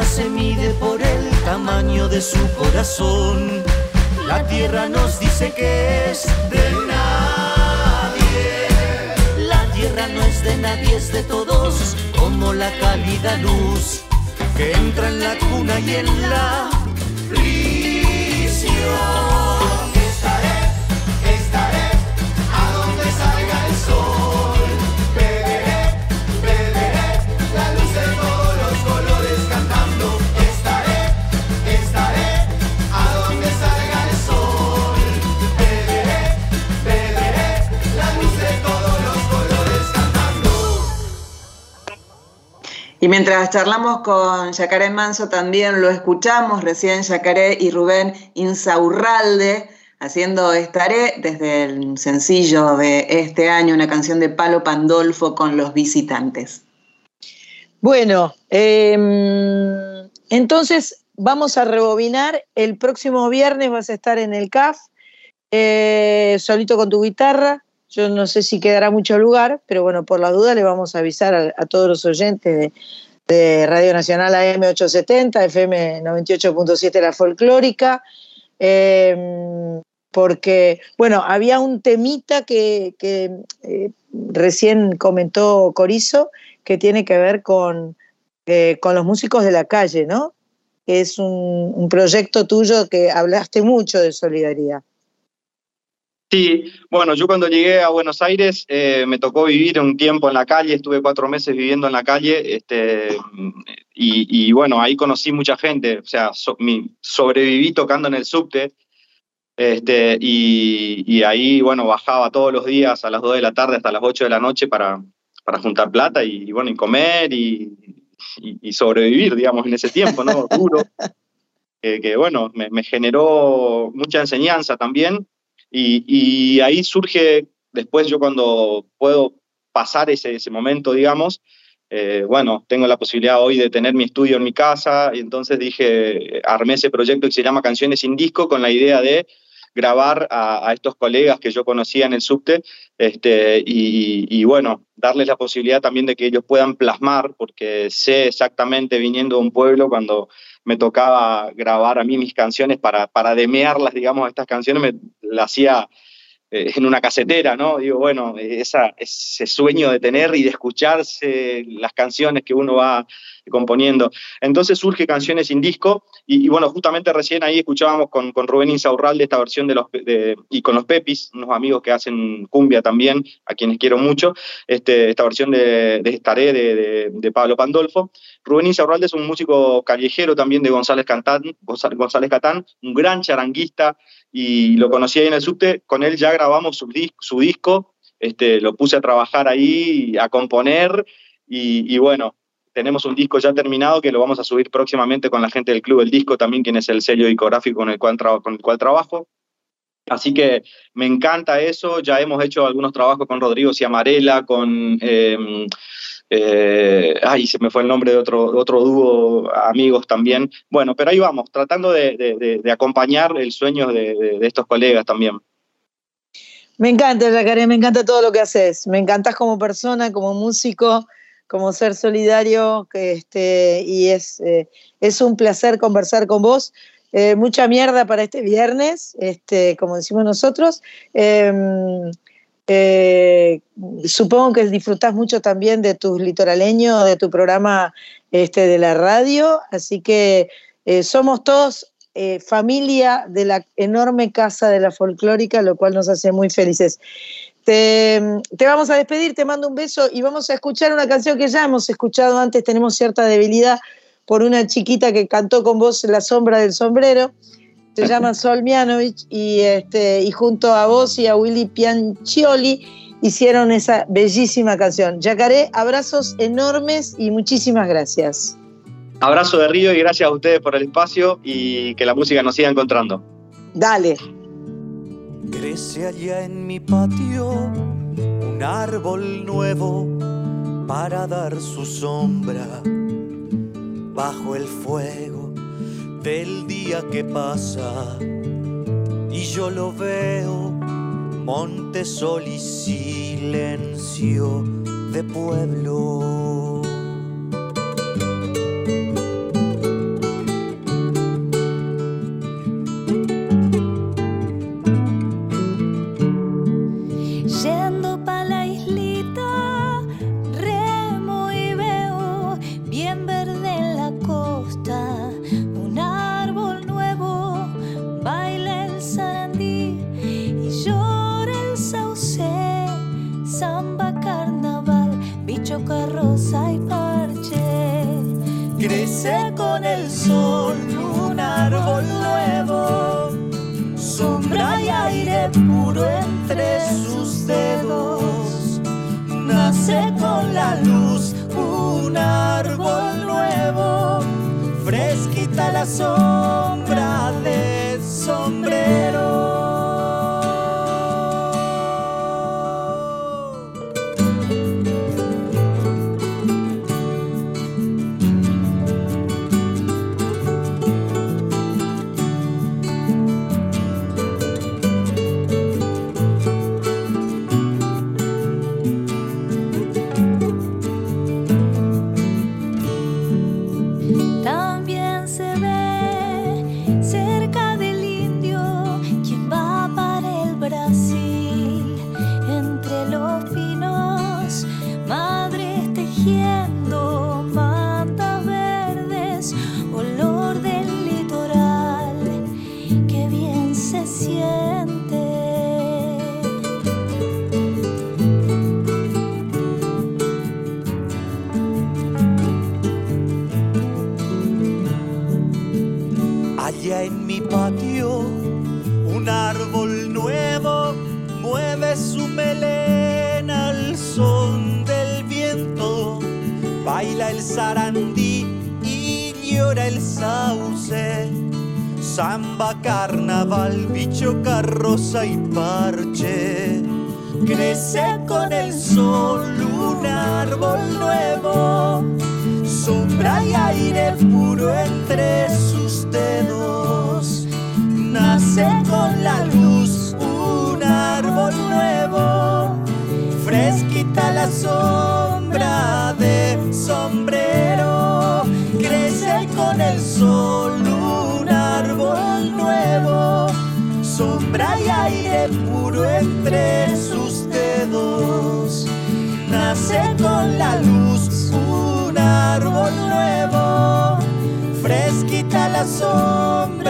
Se mide por el tamaño de su corazón. La tierra nos dice que es de nadie. La tierra no es de nadie, es de todos, como la cálida luz que entra en la cuna y en la mientras charlamos con Yacaré Manso también lo escuchamos recién Yacaré y Rubén Insaurralde haciendo Estaré desde el sencillo de este año, una canción de Palo Pandolfo con los visitantes. Bueno, em, entonces vamos a rebobinar. El próximo viernes vas a estar en el CAF, eh, solito con tu guitarra. Yo no sé si quedará mucho lugar, pero bueno, por la duda le vamos a avisar a, todos los oyentes de, Radio Nacional AM 870, FM 98.7 La Folclórica, em, porque, bueno, había un temita que, eh, recién comentó Corizo, que tiene que ver con, eh, con los músicos de la calle, ¿no? Es un, un proyecto tuyo que hablaste mucho de solidaridad. Sí, bueno, yo cuando llegué a Buenos Aires eh, me tocó vivir un tiempo en la calle, estuve cuatro meses viviendo en la calle, este, y, bueno, ahí conocí mucha gente, o sea, sobreviví tocando en el subte, este, y, ahí, bueno, bajaba todos los días a las 2 de la tarde hasta las 8 de la noche para, para juntar plata y, bueno, y comer y, sobrevivir, digamos, en ese tiempo, ¿no? *laughs* Duro. que bueno, me, me generó mucha enseñanza también y, ahí surge, después yo cuando puedo pasar ese, ese momento, digamos, eh, bueno, tengo la posibilidad hoy de tener mi estudio en mi casa, y entonces dije, armé ese proyecto que se llama Canciones sin Disco con la idea de grabar a, estos colegas que yo conocía en el subte este, y, y, bueno, darles la posibilidad también de que ellos puedan plasmar, porque sé exactamente viniendo de un pueblo cuando me tocaba grabar a mí mis canciones para, para demearlas, digamos, estas canciones, me las hacía eh, en una casetera, ¿no? Digo, bueno, ese sueño de tener y de escucharse las canciones que uno va componiendo. Entonces surge Canciones sin Disco y, bueno, justamente recién ahí escuchábamos con, con Rubén Insaurralde esta versión de los, y con los Pepis, unos amigos que hacen cumbia también, a quienes quiero mucho, este, esta versión de, de Estaré de, de, Pablo Pandolfo. Rubén Insaurralde es un músico callejero también de González, Cantán, González Catán, un gran charanguista, y lo conocí ahí en el subte, con él ya grabamos su, disco, este, lo puse a trabajar ahí, a componer, y, bueno, tenemos un disco ya terminado que lo vamos a subir próximamente con la gente del Club El Disco también, quien es el sello discográfico con el cual, con cual trabajo. Así que me encanta eso, ya hemos hecho algunos trabajos con Rodrigo Ciamarela, con... Em, eh, ay, se me fue el nombre de otro, otro dúo, amigos también. Bueno, pero ahí vamos, tratando de, acompañar el sueño de, estos colegas también. Me encanta, Jacaré, me encanta todo lo que haces. Me encantas como persona, como músico, como ser solidario, este, y es, eh, es un placer conversar con vos. Eh, mucha mierda para este viernes, este, como decimos nosotros. Eh, supongo que disfrutás mucho también de tus litoraleños, de tu programa este, de la radio, así que eh, somos todos eh, familia de la enorme casa de la folclórica, lo cual nos hace muy felices. Te, te, vamos a despedir, te mando un beso y vamos a escuchar una canción que ya hemos escuchado antes, tenemos cierta debilidad por una chiquita que cantó con vos La sombra del sombrero se llama Sol Mianovich y, este, y junto a vos y a Willy Piancioli hicieron esa bellísima canción. Yacaré, abrazos enormes y muchísimas gracias. Abrazo de Río y gracias a ustedes por el espacio y que la música nos siga encontrando. Dale. Crece allá en mi patio un árbol nuevo para dar su sombra bajo el fuego del día que pasa y yo lo veo, monte, sol y silencio de pueblo. Bicho, carroza y parche. Crece con el sol un árbol nuevo, sombra y aire puro entre sus dedos. Nace con la luz un árbol nuevo, fresquita la sombra del sombrero. Samba, carnaval, bicho, carroza y parche. Crece con el sol un árbol nuevo, sombra y aire puro entre sus dedos. Nace con la luz un árbol nuevo, fresquita la sombra de sombrero, crece con el sol aire puro entre sus dedos, nace con la luz un árbol nuevo, fresquita la sombra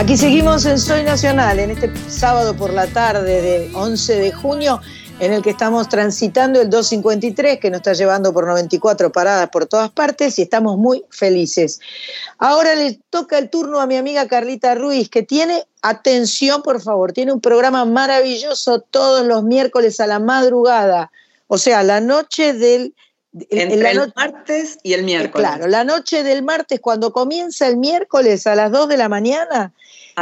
Aquí seguimos en Soy Nacional, en este sábado por la tarde de 11 de junio, en el que estamos transitando el 253, que nos está llevando por 94 paradas por todas partes y estamos muy felices. Ahora le toca el turno a mi amiga Carlita Ruiz, que tiene, atención por favor, tiene un programa maravilloso todos los miércoles a la madrugada, o sea, la noche del entre el martes y el miércoles. Claro, la noche del martes, cuando comienza el miércoles a las 2 de la mañana,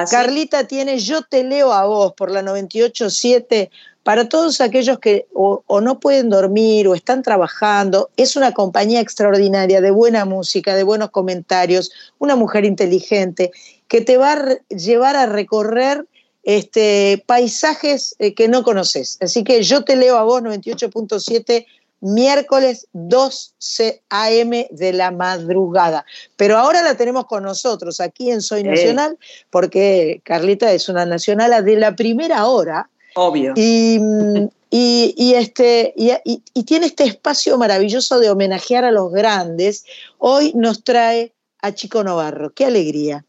Carlita tiene Yo te leo a vos por la 98.7 para todos aquellos que o, no pueden dormir o están trabajando. Es una compañía extraordinaria de buena música, de buenos comentarios, una mujer inteligente que te va a llevar a recorrer este, paisajes eh, que no conoces. Así que yo te leo a vos 98.7 miércoles 12 a.m. de la madrugada. Pero ahora la tenemos con nosotros aquí en Soy Nacional, porque Carlita es una nacional de la primera hora. Obvio. Y y, este, y, tiene este espacio maravilloso de homenajear a los grandes. Hoy nos trae a Chico Novarro. ¡Qué alegría!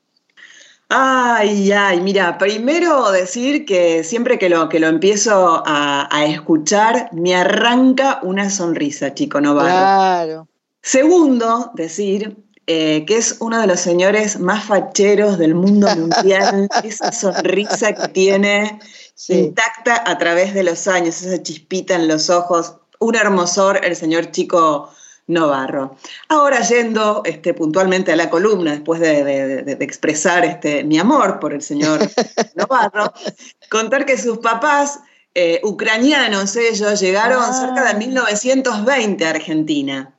Ay, ay, mira, primero decir que siempre que lo, que lo empiezo a, escuchar, me arranca una sonrisa, Chico Novarro. Claro. Segundo, decir eh, que es uno de los señores más facheros del mundo mundial, *laughs* esa sonrisa que tiene intacta a través de los años, esa chispita en los ojos, un hermosor, el señor Chico Novarro. Ahora yendo este, puntualmente a la columna, después de, expresar este, mi amor por el señor *laughs* Novarro, contar que sus papás, eh, ucranianos ellos, llegaron ah. cerca de 1920 a Argentina.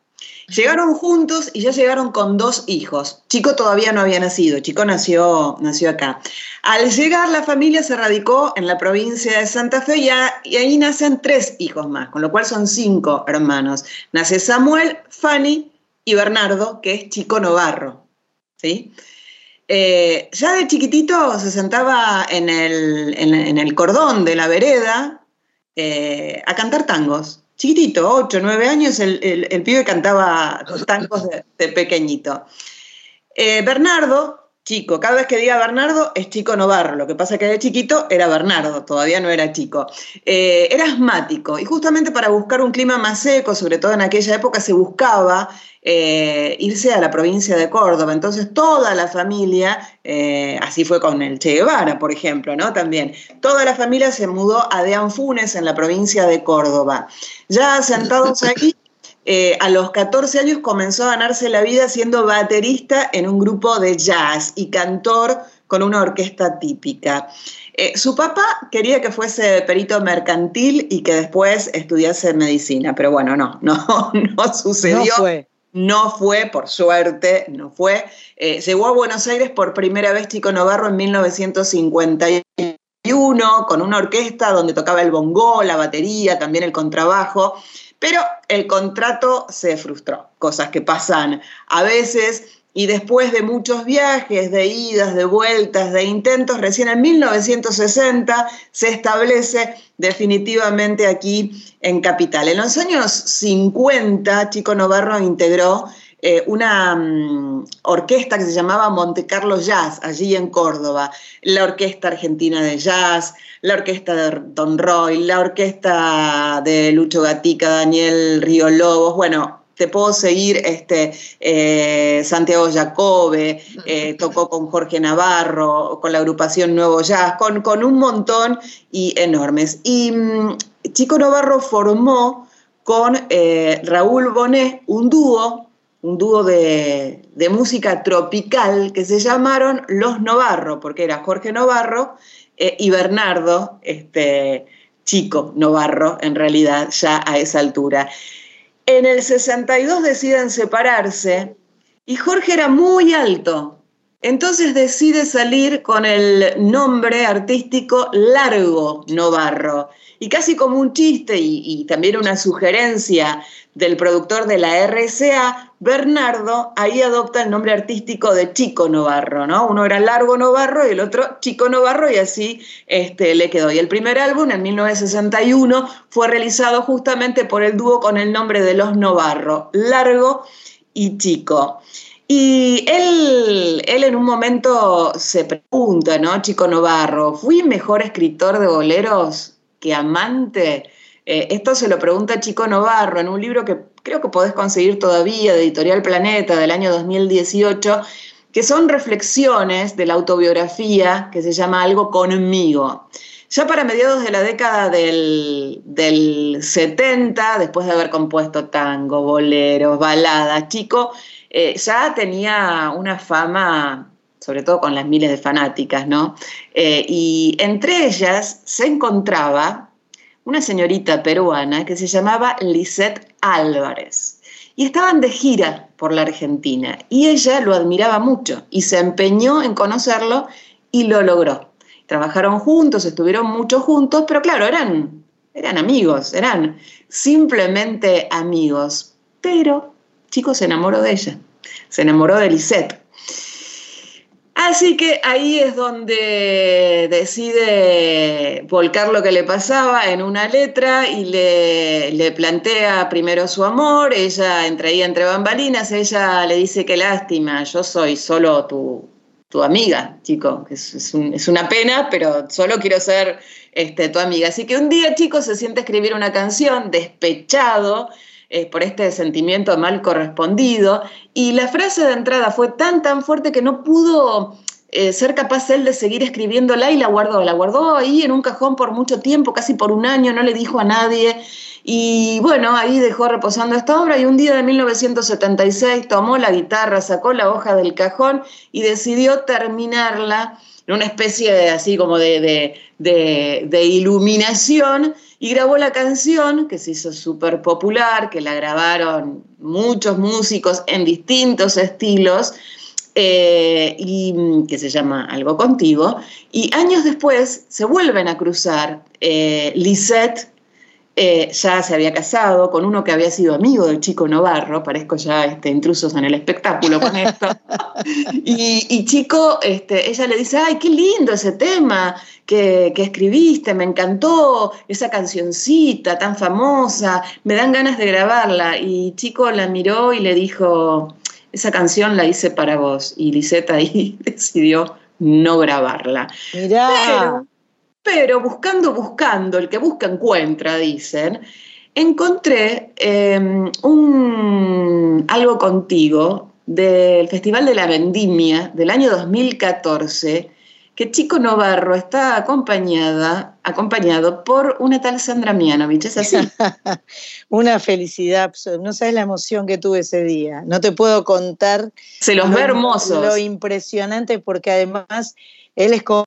Llegaron juntos y ya llegaron con dos hijos. Chico todavía no había nacido, Chico nació, nació acá. Al llegar la familia se radicó en la provincia de Santa Fe y, ahí nacen tres hijos más, con lo cual son cinco hermanos. Nace Samuel, Fanny y Bernardo, que es Chico Novarro. ¿sí? Eh, ya de chiquitito se sentaba en el, cordón de la vereda eh, a cantar tangos chiquitito, 8, 9 años, el, el, pibe cantaba *laughs* tangos de, pequeñito. Eh, Bernardo, chico, cada vez que diga Bernardo es chico Novarro, lo que pasa que de chiquito era Bernardo, todavía no era chico. Eh, era asmático y justamente para buscar un clima más seco, sobre todo en aquella época, se buscaba eh, irse a la provincia de Córdoba. Entonces toda la familia, eh, así fue con el Che Guevara, por ejemplo, ¿no? También, toda la familia se mudó a Deanfunes en la provincia de Córdoba. Ya sentados aquí, eh, a los 14 años comenzó a ganarse la vida siendo baterista en un grupo de jazz y cantor con una orquesta típica. su papá quería que fuese perito mercantil y que después estudiase medicina, pero bueno, no, *laughs* no, no sucedió. fue. No fue, por suerte, no fue. Eh, llegó a Buenos Aires por primera vez Chico Novarro en 1951 con una orquesta donde tocaba el bongó, la batería, también el contrabajo, pero el contrato se frustró, cosas que pasan a veces y después de muchos viajes, de idas, de vueltas, de intentos, recién en 1960 se establece definitivamente aquí en Capital. En los años 50, Chico Novarro integró eh, una mm, orquesta que se llamaba Monte Carlo Jazz, allí en Córdoba, la Orquesta Argentina de Jazz, la Orquesta de Don Roy, la Orquesta de Lucho Gatica, Daniel Río Lobos, bueno, te puedo seguir, este, eh, Santiago Jacobe, eh, *laughs* tocó con Jorge Navarro, con la agrupación Nuevo Jazz, con, con un montón y enormes. Y mm, Chico Navarro formó con eh, Raúl Bonet un dúo, un dúo de, música tropical que se llamaron Los Novarro, porque era Jorge Novarro y Bernardo, este, Chico Novarro, en realidad, ya a esa altura. En el 62 deciden separarse y Jorge era muy alto. Entonces decide salir con el nombre artístico Largo Novarro. Y casi como un chiste y, también una sugerencia del productor de la RCA, Bernardo ahí adopta el nombre artístico de Chico Novarro, ¿no? Uno era Largo Novarro y el otro Chico Novarro y así este, le quedó. Y el primer álbum, en 1961, fue realizado justamente por el dúo con el nombre de Los Novarro, Largo y Chico. Y él, él en un momento se pregunta, ¿no? Chico Novarro, ¿fui mejor escritor de boleros que amante? Eh, esto se lo pregunta Chico Novarro en un libro que creo que podés conseguir todavía de Editorial Planeta del año 2018, que son reflexiones de la autobiografía que se llama Algo conmigo. Ya para mediados de la década del, 70, después de haber compuesto tango, boleros, baladas, Chico eh, ya tenía una fama sobre todo con las miles de fanáticas, ¿no? Eh, y entre ellas se encontraba una señorita peruana que se llamaba Lisette Álvarez. Y estaban de gira por la Argentina y ella lo admiraba mucho y se empeñó en conocerlo y lo logró. Trabajaron juntos, estuvieron mucho juntos, pero claro, eran, eran amigos, eran simplemente amigos. Pero Chico se enamoró de ella, se enamoró de Lisette. Así que ahí es donde decide volcar lo que le pasaba en una letra y le, plantea primero su amor, ella ahí entre bambalinas, ella le dice que lástima, yo soy solo tu, amiga, chico, es, es, una pena, pero solo quiero ser este, tu amiga. Así que un día, chico, se siente a escribir una canción despechado, eh, por este sentimiento mal correspondido. Y la frase de entrada fue tan, tan fuerte que no pudo eh, ser capaz él de seguir escribiéndola y la guardó. La guardó ahí en un cajón por mucho tiempo, casi por un año, no le dijo a nadie. Y bueno, ahí dejó reposando esta obra y un día de 1976 tomó la guitarra, sacó la hoja del cajón y decidió terminarla una especie así como de, de iluminación y grabó la canción que se hizo súper popular, que la grabaron muchos músicos en distintos estilos. Eh, y mm, que se llama Algo Contigo, y años después se vuelven a cruzar eh, Lisette eh, ya se había casado con uno que había sido amigo del chico Novarro, parezco ya este, intrusos en el espectáculo con esto. *laughs* y, Chico, este, ella le dice, ay, qué lindo ese tema que, que, escribiste, me encantó esa cancioncita tan famosa, me dan ganas de grabarla. Y Chico la miró y le dijo, esa canción la hice para vos. Y Lisette ahí *laughs* decidió no grabarla. Mirá. Pero buscando, buscando, el que busca encuentra, dicen, encontré em, un, algo contigo del Festival de la Vendimia del año 2014, que Chico Novarro está acompañada, acompañado por una tal Sandra Mianovich, ¿es así? *laughs* una felicidad, no sabes la emoción que tuve ese día, no te puedo contar. Se los ve hermosos. Lo impresionante porque además él es como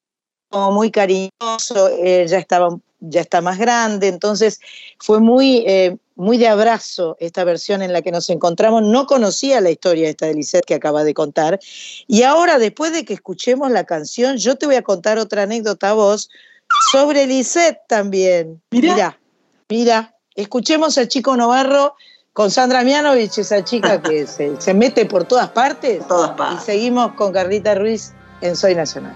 muy cariñoso, eh, ya, estaba, ya está más grande, entonces fue muy, eh, muy de abrazo esta versión en la que nos encontramos. No conocía la historia esta de Lisette que acaba de contar. Y ahora, después de que escuchemos la canción, yo te voy a contar otra anécdota a vos sobre Lisette también. Mira, mira, escuchemos al Chico Novarro con Sandra Mianovich, esa chica *laughs* que se, se, mete por todas partes. Todas partes. Y seguimos con Carlita Ruiz en Soy Nacional.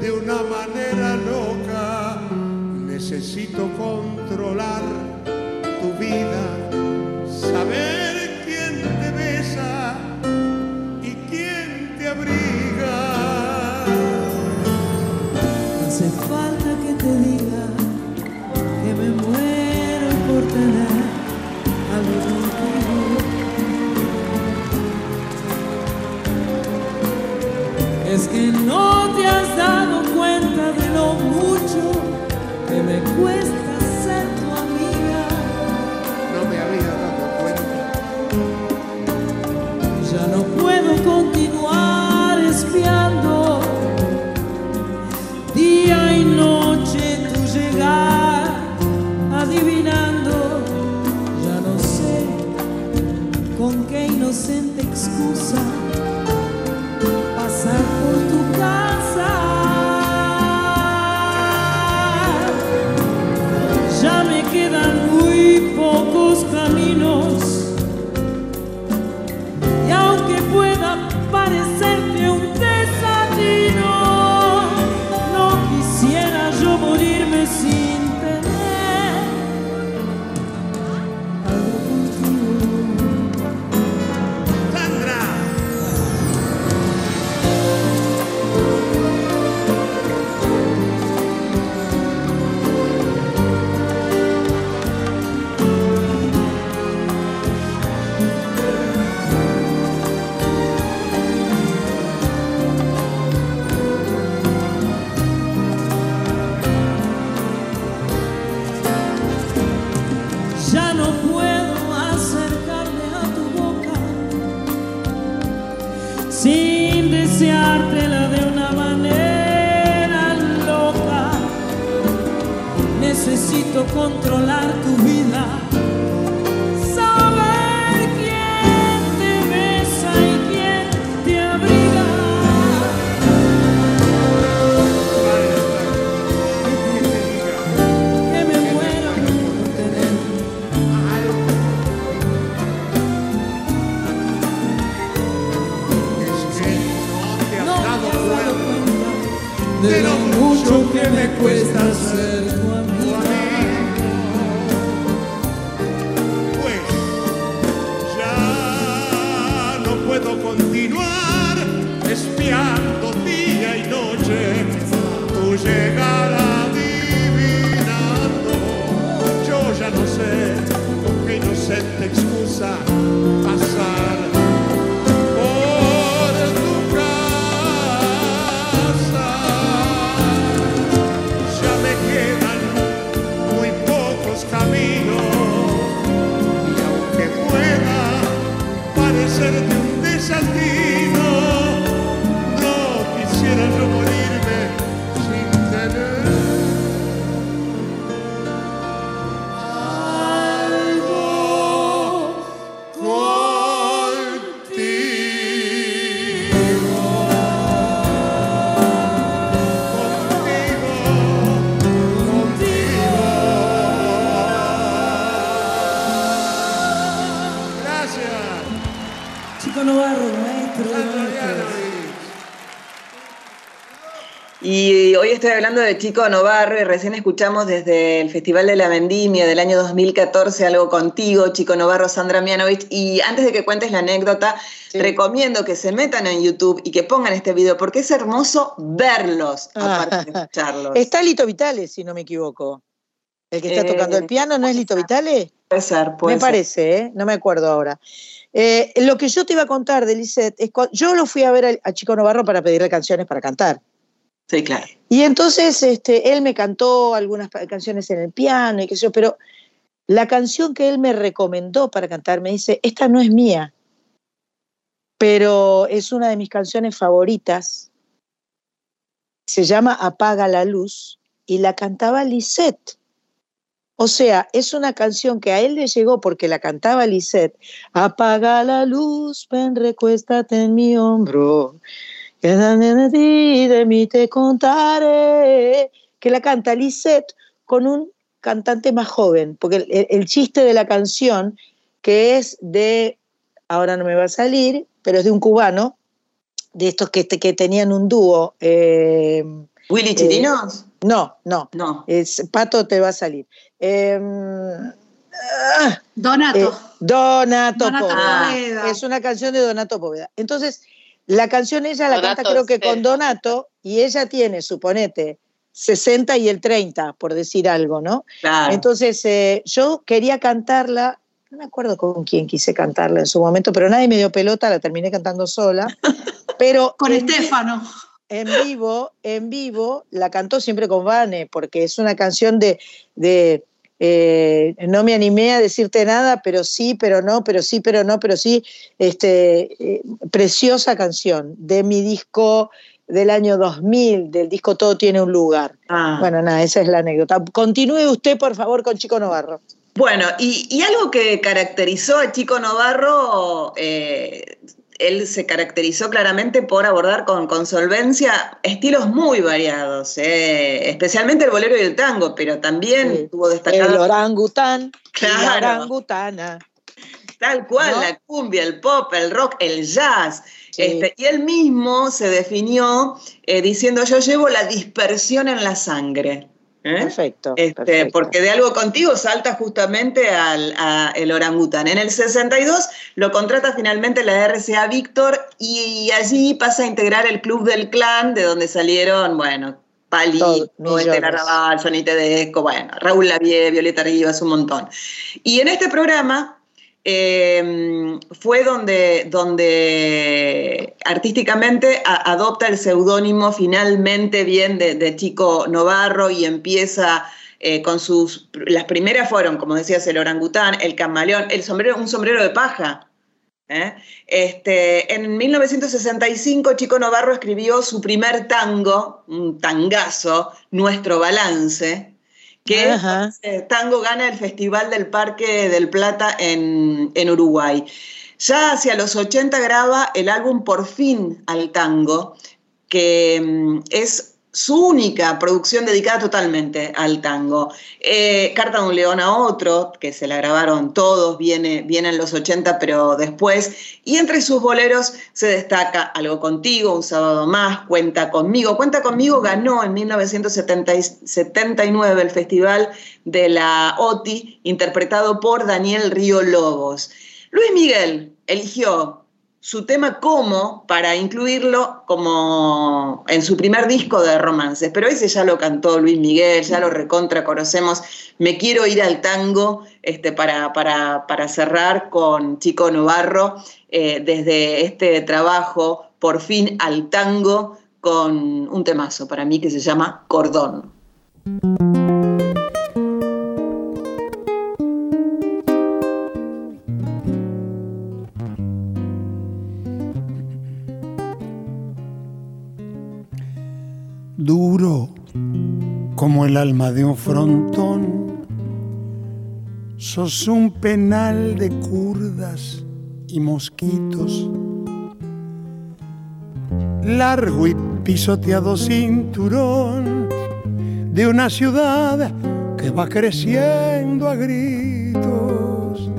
de una manera loca. Necesito controlar tu vida, saber Es que no te has dado me cuesta ser tu amiga. No me había dado cuenta. Ya no puedo continuar espiando día y noche tu llegar, adivinando. Ya no sé con qué inocente excusa pasar quedan muy pocos caminos. Estoy hablando de Chico Novarro y recién escuchamos desde el Festival de la Vendimia del año 2014 algo contigo, Chico Novarro, Sandra Mianovich. Y antes de que cuentes la anécdota, recomiendo que se metan en YouTube y que pongan este video porque es hermoso verlos, aparte de *laughs* escucharlos. Está Lito Vitale, si no me equivoco. El que está Eh, tocando el piano, ¿no es Lito Vitale? Puede ser, puede me ser. parece, ¿eh? no me acuerdo ahora. Eh, lo que yo te iba a contar de Lisette es yo lo fui a ver a, Chico Novarro para pedirle canciones para cantar. Sí, claro. Y entonces este, él me cantó algunas canciones en el piano y qué sé yo, pero la canción que él me recomendó para cantar me dice, esta no es mía, pero es una de mis canciones favoritas. Se llama Apaga la luz y la cantaba Lisette. O sea, es una canción que a él le llegó porque la cantaba Lisette. Apaga la luz, ven, recuéstate en mi hombro. Que de ti, de mí te contaré. Que la canta Lisette con un cantante más joven, porque el, el- el chiste de la canción, que es de, ahora no me va a salir, pero es de un cubano, de estos que, que tenían un dúo. eh, ¿Willy eh, Chirinos? no, no. No. Es, Pato te va a salir. Eh, ah, Donato. eh, Donato, Donato Poveda. Poveda. Es una canción de Donato Poveda. Entonces, la canción ella la Donato canta creo que con Donato y ella tiene, suponete, 60 y el 30, por decir algo, ¿no? Claro. Entonces, eh, yo quería cantarla, no me acuerdo con quién quise cantarla en su momento, pero nadie me dio pelota, la terminé cantando sola. *laughs* Pero Con Estefano. en vivo, en vivo, la cantó siempre con Vane, porque es una canción de, de, eh, no me animé a decirte nada, pero sí, pero no, pero sí, pero no, pero sí, este, eh, preciosa canción de mi disco del año 2000, del disco Todo tiene un lugar. Ah. Bueno, nada, esa es la anécdota. Continúe usted, por favor, con Chico Novarro. Bueno, y, y algo que caracterizó a Chico Novarro, eh, él se caracterizó claramente por abordar con, con solvencia estilos muy variados, eh, especialmente el bolero y el tango, pero también Sí. tuvo El destacado orangután, y la Claro. orangutana. tal cual, ¿no? la cumbia, el pop, el rock, el jazz. Sí. Este, y él mismo se definió eh, diciendo, yo llevo la dispersión en la sangre. ¿Eh? Perfecto, Este, perfecto. Porque de algo contigo salta justamente al a el orangután. En el 62 lo contrata finalmente la RCA Víctor y allí pasa a integrar el Club del Clan, de donde salieron, bueno, Palito. Estela Raval, Johnny Tedesco, bueno, Raúl Lavie, Violeta Rivas, un montón. Y en este programa eh, fue donde, donde artísticamente adopta el seudónimo finalmente bien de, de Chico Novarro y empieza eh, con sus, las primeras fueron, como decías, el orangután, el camaleón, el sombrero, un sombrero de paja. ¿eh? Este, en 1965 Chico Novarro escribió su primer tango, un tangazo, Nuestro Balance, que tango gana el Festival del Parque del Plata en, en Uruguay. Ya hacia los 80 graba el álbum Por fin al tango, que mm, es su única producción dedicada totalmente al tango. Eh, Carta de un león a otro, que se la grabaron todos, viene, viene en los 80, pero después. Y entre sus boleros se destaca Algo contigo, Un sábado más, Cuenta conmigo. Cuenta conmigo ganó en 1979 el Festival de la OTI, interpretado por Daniel Río Lobos. Luis Miguel eligió su tema como para incluirlo como en su primer disco de romances, pero ese ya lo cantó Luis Miguel, ya lo recontra conocemos. Me quiero ir al tango este, para, para, cerrar con Chico Novarro eh, desde este trabajo, por fin al tango, con un temazo para mí que se llama Cordón. El alma de un frontón. Sos un penal de curdas y mosquitos, largo y pisoteado cinturón de una ciudad que va creciendo a gritos.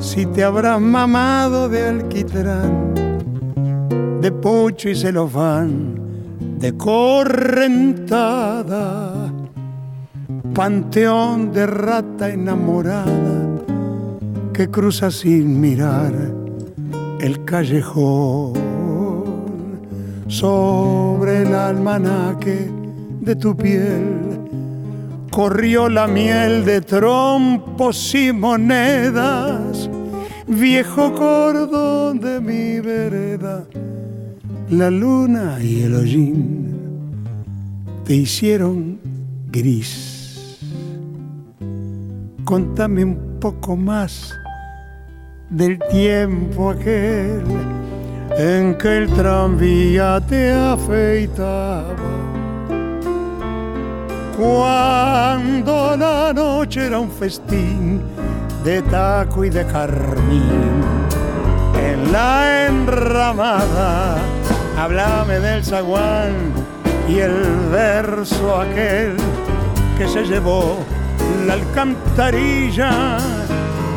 Si te habrás mamado de alquitrán, de pucho y celofán, de correntada, panteón de rata enamorada que cruza sin mirar el callejón sobre el almanaque de tu piel. Corrió la miel de trompos y monedas, viejo cordón de mi vereda la luna y el hollín te hicieron gris. Contame un poco más del tiempo aquel en que el tranvía te afeitaba. Cuando la noche era un festín de taco y de carmín en la enramada Háblame del zaguán y el verso aquel que se llevó la alcantarilla.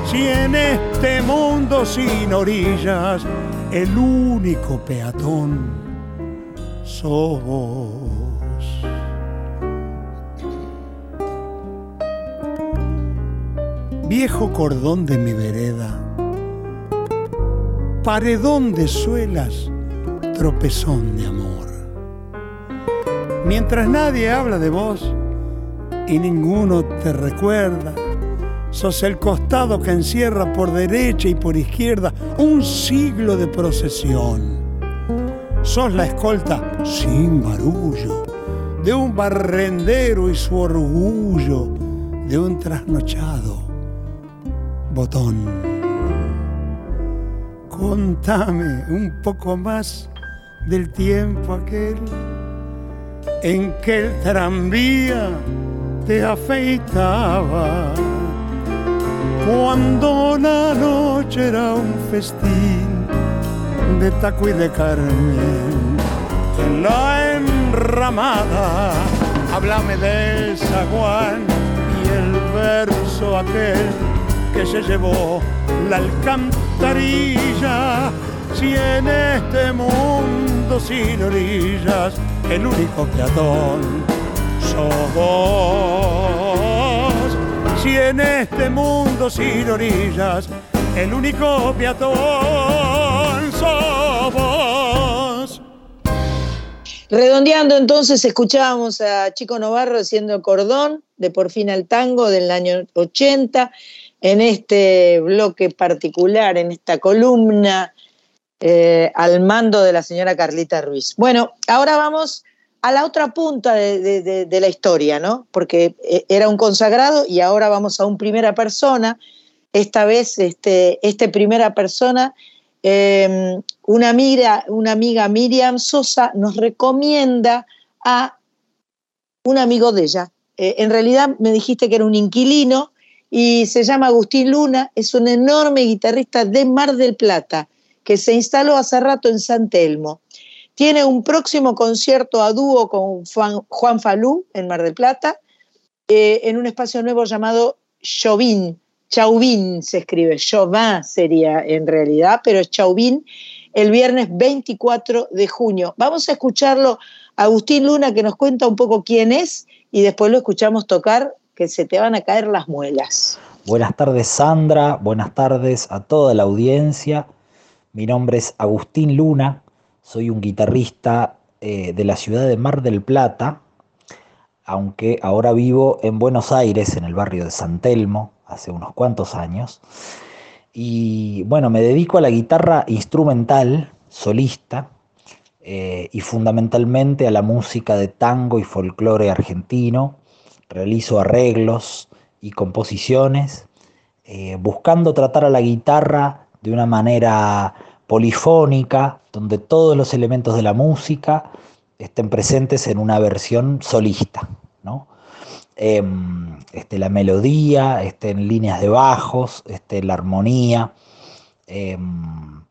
Si en este mundo sin orillas el único peatón sos Viejo cordón de mi vereda, paredón de suelas tropezón de amor. Mientras nadie habla de vos y ninguno te recuerda, sos el costado que encierra por derecha y por izquierda un siglo de procesión. Sos la escolta sin barullo de un barrendero y su orgullo de un trasnochado botón. Contame un poco más del tiempo aquel en que el tranvía te afeitaba. Cuando la noche era un festín de taco y de carmen, en la enramada, háblame del zaguán y el verso aquel que se llevó la alcantarilla si en este mundo sin orillas el único peatón sos vos. Si en este mundo sin orillas el único peatón sos vos. Redondeando entonces, escuchábamos a Chico Novarro haciendo cordón de Por fin al tango del año 80, en este bloque particular, en esta columna eh, al mando de la señora Carlita Ruiz. Bueno, ahora vamos a la otra punta de, la historia, ¿no? Porque eh, era un consagrado y ahora vamos a un primera persona esta vez este, este primera persona. Em, una, amiga, una amiga Miriam Sosa nos recomienda a un amigo de ella. Eh, en realidad me dijiste que era un inquilino y se llama Agustín Luna, es un enorme guitarrista de Mar del Plata que se instaló hace rato en San Telmo. Tiene un próximo concierto a dúo con Juan, Falú en Mar del Plata, eh, en un espacio nuevo llamado Chauvin. Chauvin se escribe, Chauvin sería en realidad, pero es Chauvin, el viernes 24 de junio. Vamos a escucharlo, Agustín Luna, que nos cuenta un poco quién es, y después lo escuchamos tocar, que se te van a caer las muelas. Buenas tardes, Sandra. Buenas tardes a toda la audiencia. Mi nombre es Agustín Luna. Soy un guitarrista eh, de la ciudad de Mar del Plata, aunque ahora vivo en Buenos Aires, en el barrio de San Telmo, hace unos cuantos años. Y bueno, me dedico a la guitarra instrumental, solista, eh, y fundamentalmente a la música de tango y folclore argentino. Realizo arreglos y composiciones, eh, buscando tratar a la guitarra de una manera polifónica, donde todos los elementos de la música estén presentes en una versión solista. ¿no? Este, la melodía, este, en líneas de bajos, este, la armonía. Em,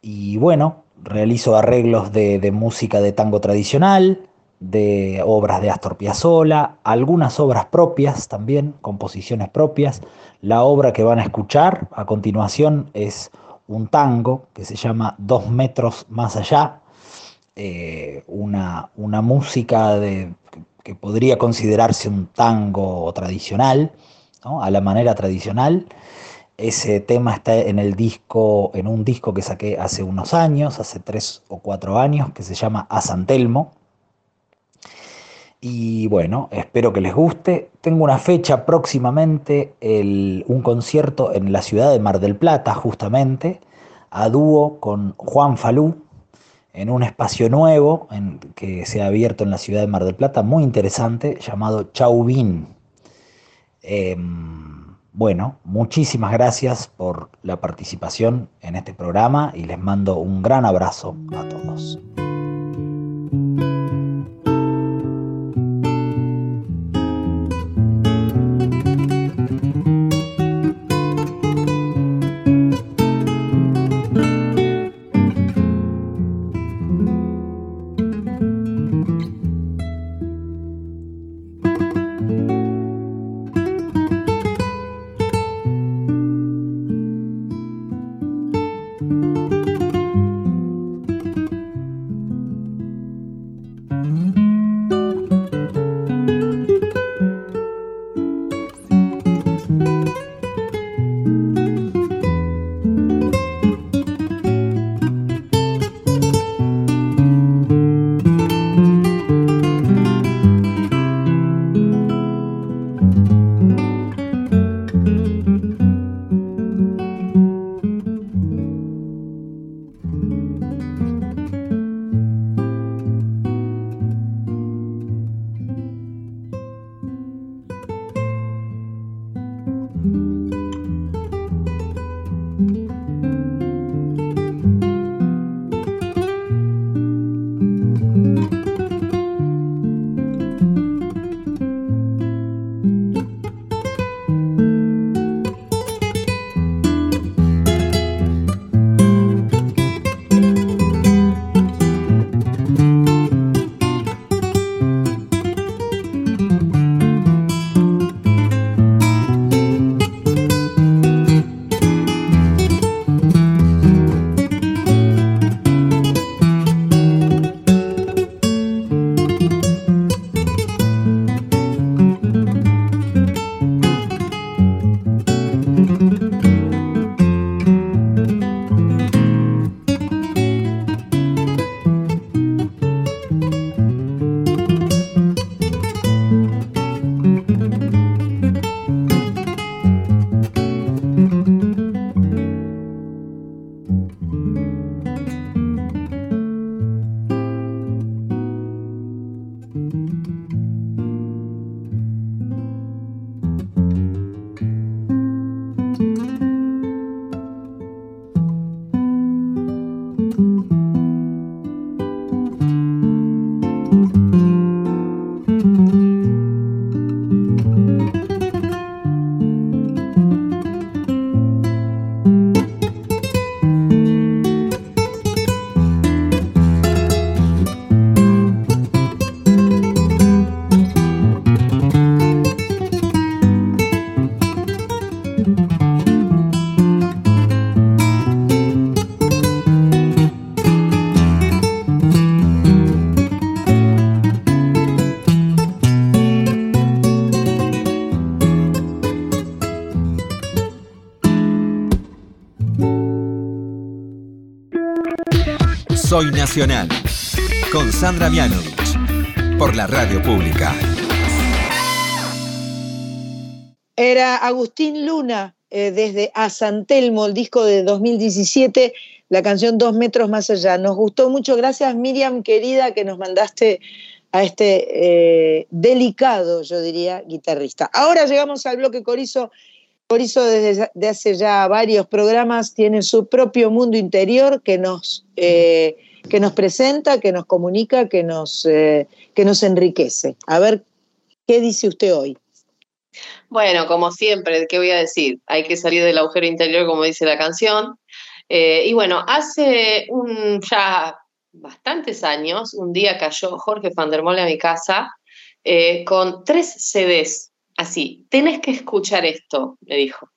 y bueno, realizo arreglos de, de, música de tango tradicional, de obras de Astor Piazzolla, algunas obras propias también, composiciones propias. La obra que van a escuchar a continuación es un tango que se llama Dos metros más allá, eh, una, una, música de, que podría considerarse un tango tradicional, a la manera tradicional. Ese tema está en el disco, en un disco que saqué hace unos años, hace tres o cuatro años, que se llama A San Telmo. Y bueno, espero que les guste. Tengo una fecha próximamente, un concierto en la ciudad de Mar del Plata, justamente, a dúo con Juan Falú, en un espacio nuevo que se ha abierto en la ciudad de Mar del Plata, muy interesante, llamado Chauvin. Em, bueno, muchísimas gracias por la participación en este programa y les mando un gran abrazo a todos. Soy Nacional, con Sandra Mianovich, por la radio pública. Era Agustín Luna, eh, desde A San Telmo, el disco de 2017, la canción Dos metros más allá. Nos gustó mucho, gracias Miriam querida que nos mandaste a este eh, delicado, yo diría, guitarrista. Ahora llegamos al bloque Corizo. Corizo desde hace ya varios programas tiene su propio mundo interior que nos, eh, que nos presenta, que nos comunica, que nos, que nos enriquece. A ver, ¿qué dice usted hoy? Bueno, como siempre, ¿qué voy a decir? Hay que salir del agujero interior, como dice la canción. Eh, y bueno, hace ya bastantes años, un día cayó Jorge van der Mole a mi casa eh, con tres CDs, así, tenés que escuchar esto, me dijo.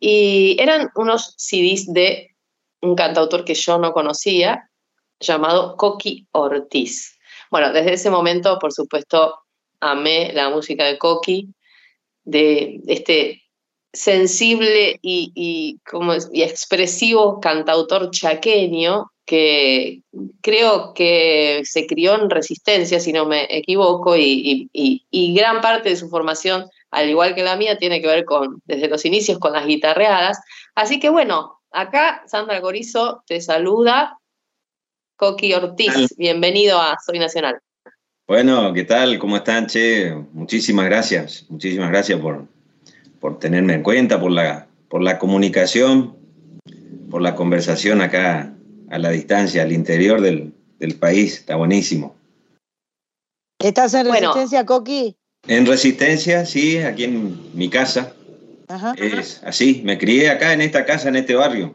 Y eran unos CDs de un cantautor que yo no conocía, llamado Coqui Ortiz. Bueno, desde ese momento, por supuesto, amé la música de Coqui de este sensible y, como, expresivo cantautor chaqueño que creo que se crió en resistencia, si no me equivoco, y, gran parte de su formación, al igual que la mía, tiene que ver con, desde los inicios, con las guitarreadas. Así que bueno, acá Sandra Gorizo te saluda. Coqui Ortiz, bienvenido a Soy Nacional. Bueno, ¿qué tal? ¿Cómo están, Che? Muchísimas gracias, muchísimas gracias por, por tenerme en cuenta, por la, por la comunicación, por la conversación acá a la distancia, al interior del, país. Está buenísimo. ¿Estás en Resistencia, Coqui? En Resistencia, sí, aquí en mi casa. Ajá. Es así, me crié acá en esta casa, en este barrio.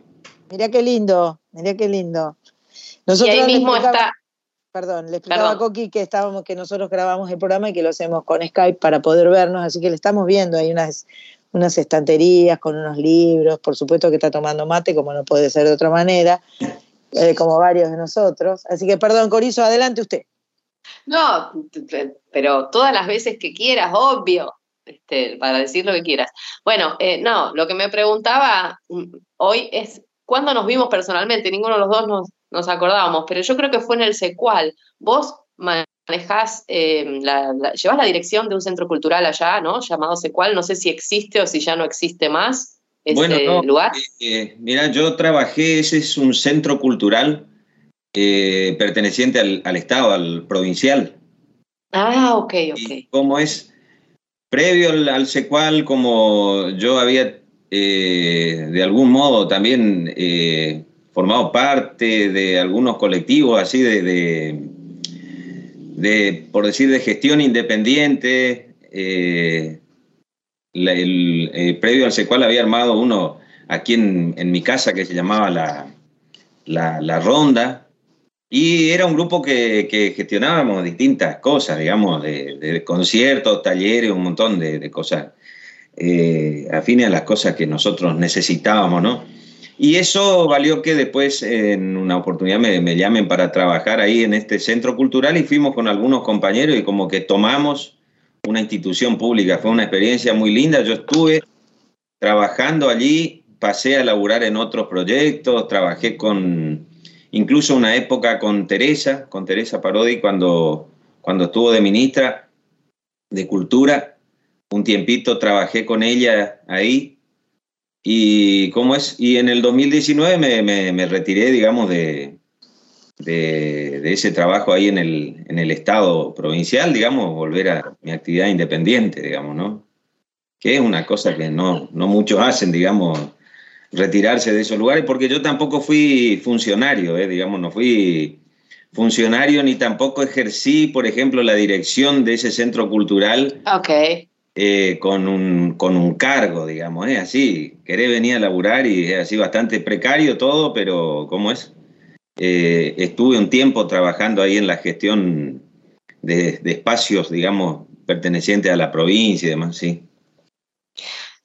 Mirá qué lindo, mirá qué lindo. Nosotros y ahí mismo está Perdón, le explicaba a Coqui que estábamos, que nosotros grabamos el programa y que lo hacemos con Skype para poder vernos, así que le estamos viendo, hay unas, unas estanterías con unos libros, por supuesto que está tomando mate, como no puede ser de otra manera, eh, como varios de nosotros. Así que perdón, Corizo, adelante usted. No, pero todas las veces que quieras, obvio, este, para decir lo que quieras. Bueno, eh, no, lo que me preguntaba mm, hoy es, ¿cuándo nos vimos personalmente? Ninguno de los dos nos, nos acordábamos, pero yo creo que fue en el secual. Vos manejás, eh, la, llevas la dirección de un centro cultural allá, ¿no? Llamado secual, no sé si existe o si ya no existe más ese bueno, lugar. Eh, eh, mira, yo trabajé, ese es un centro cultural perteneciente al, Estado, al provincial. Ah, ok, ok. ¿Cómo es? Previo al, secual, como yo había de algún modo también formado parte de algunos colectivos así de, de, por decir, de gestión independiente. Eh, el, previo al secual había armado uno aquí en, mi casa que se llamaba La, la, Ronda, y era un grupo que, gestionábamos distintas cosas, digamos, de, conciertos, talleres, un montón de, cosas eh, afines a las cosas que nosotros necesitábamos, ¿no? Y eso valió que después en una oportunidad me, llamen para trabajar ahí en este centro cultural y fuimos con algunos compañeros y como que tomamos una institución pública. Fue una experiencia muy linda. Yo estuve trabajando allí, pasé a laburar en otros proyectos, trabajé con, incluso una época con Teresa, con Teresa Parodi cuando, cuando estuvo de ministra de Cultura. Un tiempito trabajé con ella ahí y cómo es, y en el 2019 me, me, retiré, digamos, de, de, ese trabajo ahí en el, en el Estado provincial, digamos, volver a mi actividad independiente, digamos, ¿no? Que es una cosa que no, no muchos hacen, digamos, retirarse de esos lugares, porque yo tampoco fui funcionario, ¿eh? digamos, no fui funcionario ni tampoco ejercí, por ejemplo, la dirección de ese centro cultural. Ok. Eh, con, un, con un cargo, digamos, es así, querés venir a laburar y es así bastante precario todo, pero ¿cómo es? Eh, estuve un tiempo trabajando ahí en la gestión de, espacios, digamos, pertenecientes a la provincia y demás, sí.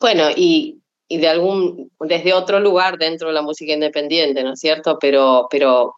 Bueno, y, de algún, desde otro lugar dentro de la música independiente, ¿no es cierto? Pero, pero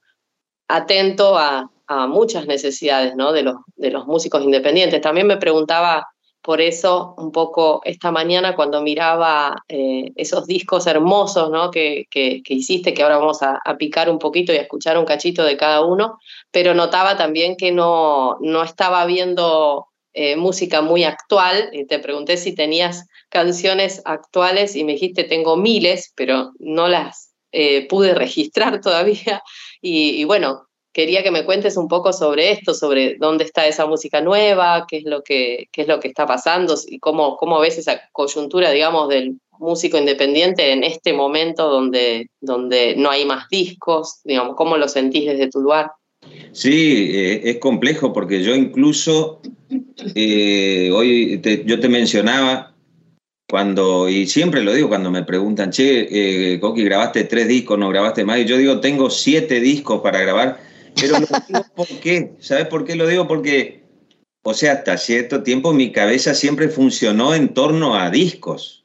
atento a, muchas necesidades, ¿no? De los, de los músicos independientes. También me preguntaba por eso un poco esta mañana cuando miraba eh, esos discos hermosos ¿no? que, que, hiciste, que ahora vamos a, picar un poquito y a escuchar un cachito de cada uno, pero notaba también que no, no estaba viendo eh, música muy actual y te pregunté si tenías canciones actuales y me dijiste tengo miles, pero no las eh, pude *laughs* registrar todavía. y, bueno, quería que me cuentes un poco sobre esto, sobre dónde está esa música nueva, qué es lo que, es lo que está pasando y cómo, cómo ves esa coyuntura, digamos, del músico independiente en este momento donde, donde no hay más discos, digamos, cómo lo sentís desde tu lugar. Sí, eh, es complejo porque yo incluso, eh, hoy yo te mencionaba, cuando, y siempre lo digo cuando me preguntan, che, eh, Coqui, grabaste tres discos, no grabaste más, y yo digo, tengo siete discos para grabar, pero lo digo por qué. ¿Sabes por qué lo digo? Porque, o sea, hasta cierto tiempo mi cabeza siempre funcionó en torno a discos.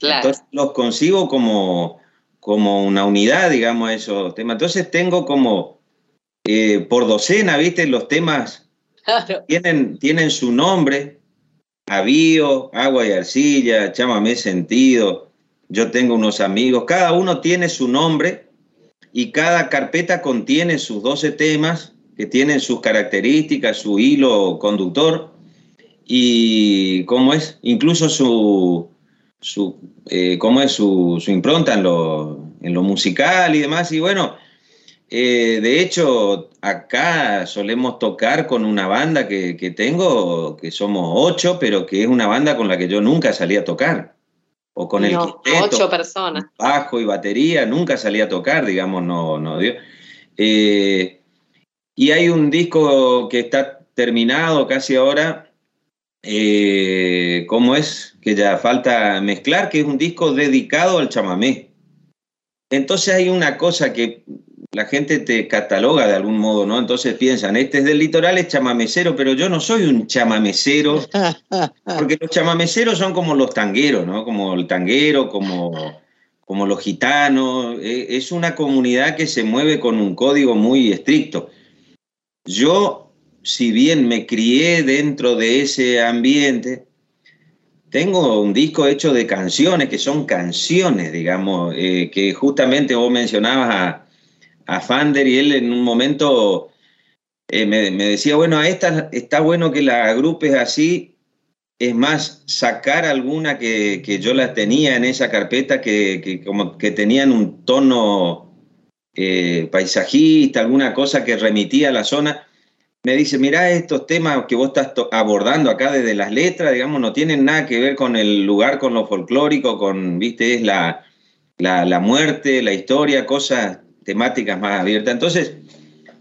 Entonces los consigo como, como una unidad, digamos, esos temas. Entonces tengo como eh, por docena, ¿viste? Los temas tienen, tienen su nombre. Avío, agua y arcilla, chámame sentido. Yo tengo unos amigos, cada uno tiene su nombre y cada carpeta contiene sus 12 temas que tienen sus características, su hilo conductor y cómo es, incluso su, eh, cómo es su, impronta en lo, en lo, musical y demás. Y bueno, eh, de hecho, acá solemos tocar con una banda que, que, tengo, que somos ocho, pero que es una banda con la que yo nunca salí a tocar o con el ocho personas. bajo y batería, nunca salía a tocar, digamos, no, no dio. Eh, y hay un disco que está terminado casi ahora, eh, ¿cómo es? Que ya falta mezclar, que es un disco dedicado al chamamé. Entonces hay una cosa que la gente te cataloga de algún modo, ¿no? Entonces piensan, este es del litoral, es chamamecero, pero yo no soy un chamamecero, *laughs* porque los chamameceros son como los tangueros, ¿no? Como el tanguero, como, como los gitanos, e, es una comunidad que se mueve con un código muy estricto. Yo, si bien me crié dentro de ese ambiente, tengo un disco hecho de canciones, que son canciones, digamos, eh, que justamente vos mencionabas a a Fander y él en un momento eh, me, decía, bueno, a esta está bueno que la agrupes así, es más, sacar alguna que, yo las tenía en esa carpeta que, como que tenían un tono eh, paisajista, alguna cosa que remitía a la zona. Me dice, mira, estos temas que vos estás abordando acá desde las letras, digamos, no tienen nada que ver con el lugar, con lo folclórico, con, viste, es la, la, la muerte, la historia, cosas temáticas más abiertas. Entonces,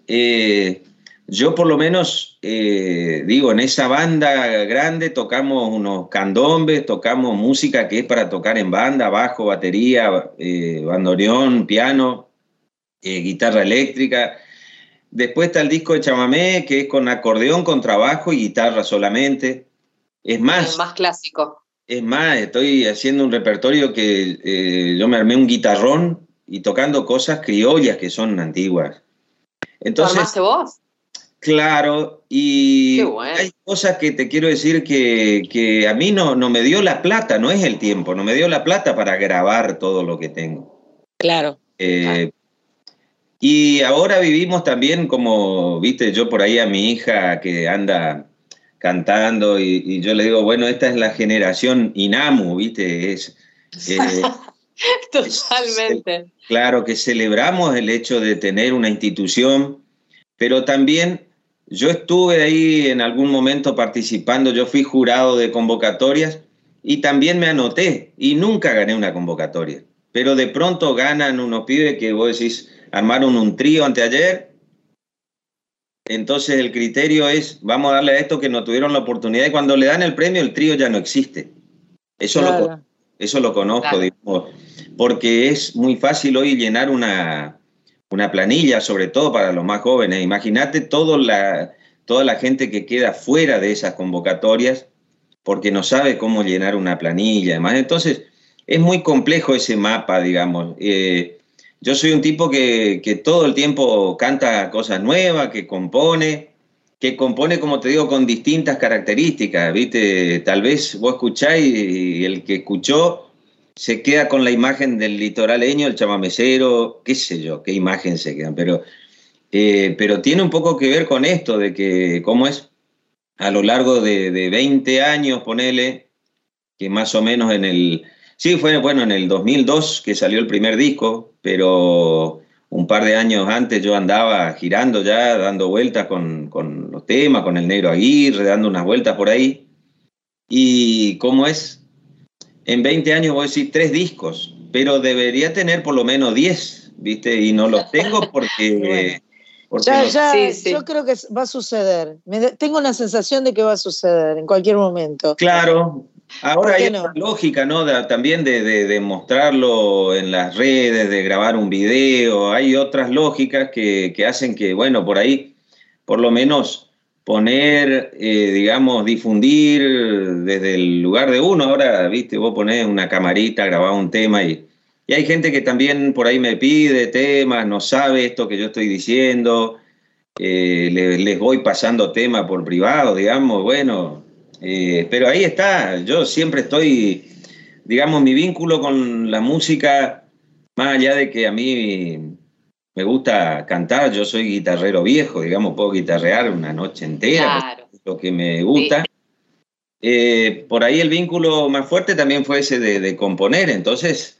eh, yo por lo menos eh, digo, en esa banda grande tocamos unos candombes, tocamos música que es para tocar en banda, bajo, batería, eh, bandoneón, piano, guitarra eléctrica. Después está el disco de chamamé, que es con acordeón, con trabajo y guitarra solamente. Es más... más clásico. Es más, estoy haciendo un repertorio que yo me armé un guitarrón y tocando cosas criollas que son antiguas. Entonces, vos? Claro, y hay cosas que te quiero decir que, a mí no, no me dio la plata, no es el tiempo, no me dio la plata para grabar todo lo que tengo. Claro. Eh, y ahora vivimos también como, viste, yo por ahí a mi hija que anda cantando y, yo le digo, bueno, esta es la generación Inamu, viste, es... Eh, *laughs* *laughs* Totalmente. claro que celebramos el hecho de tener una institución, pero también yo estuve ahí en algún momento participando, yo fui jurado de convocatorias y también me anoté y nunca gané una convocatoria. Pero de pronto ganan unos pibes que vos decís, armaron un trío anteayer. Entonces el criterio es, vamos a darle a esto que no tuvieron la oportunidad y cuando le dan el premio el trío ya no existe. Eso lo eso lo conozco, porque es muy fácil hoy llenar una, una, planilla, sobre todo para los más jóvenes. Imagínate toda la, toda la gente que queda fuera de esas convocatorias porque no sabe cómo llenar una planilla. Además, entonces es muy complejo ese mapa, digamos. Eh, yo soy un tipo que, que, todo el tiempo canta cosas nuevas, que compone, que compone, como te digo, con distintas características, ¿viste? Tal vez vos escucháis y el que escuchó se queda con la imagen del litoraleño, el chamamecero, qué sé yo, qué imagen se quedan, pero, eh, pero tiene un poco que ver con esto, de que cómo es a lo largo de, de 20 años, ponele, que más o menos en el... Sí, fue bueno en el 2002 que salió el primer disco, pero un par de años antes yo andaba girando ya, dando vueltas con, con, los temas, con el negro Aguirre, dando unas vueltas por ahí. Y cómo es, en 20 años voy a decir tres discos, pero debería tener por lo menos 10, ¿viste? Y no los tengo porque... *laughs* ya, ya, yo creo que va a suceder. tengo la sensación de que va a suceder en cualquier momento. Claro, Ahora hay una lógica, ¿no? también de, de, mostrarlo en las redes, de grabar un video. Hay otras lógicas que, que hacen que, bueno, por ahí, por lo menos poner, eh, digamos, difundir desde el lugar de uno. Ahora, viste, vos ponés una camarita, grabás un tema y, y hay gente que también por ahí me pide temas, no sabe esto que yo estoy diciendo. Eh, les voy pasando temas por privado, digamos, bueno, eh, pero ahí está, yo siempre estoy, digamos, mi vínculo con la música, más allá de que a mí me gusta cantar, yo soy guitarrero viejo, digamos, puedo guitarrear una noche entera, lo que me gusta. Eh, por ahí el vínculo más fuerte también fue ese de, componer, entonces,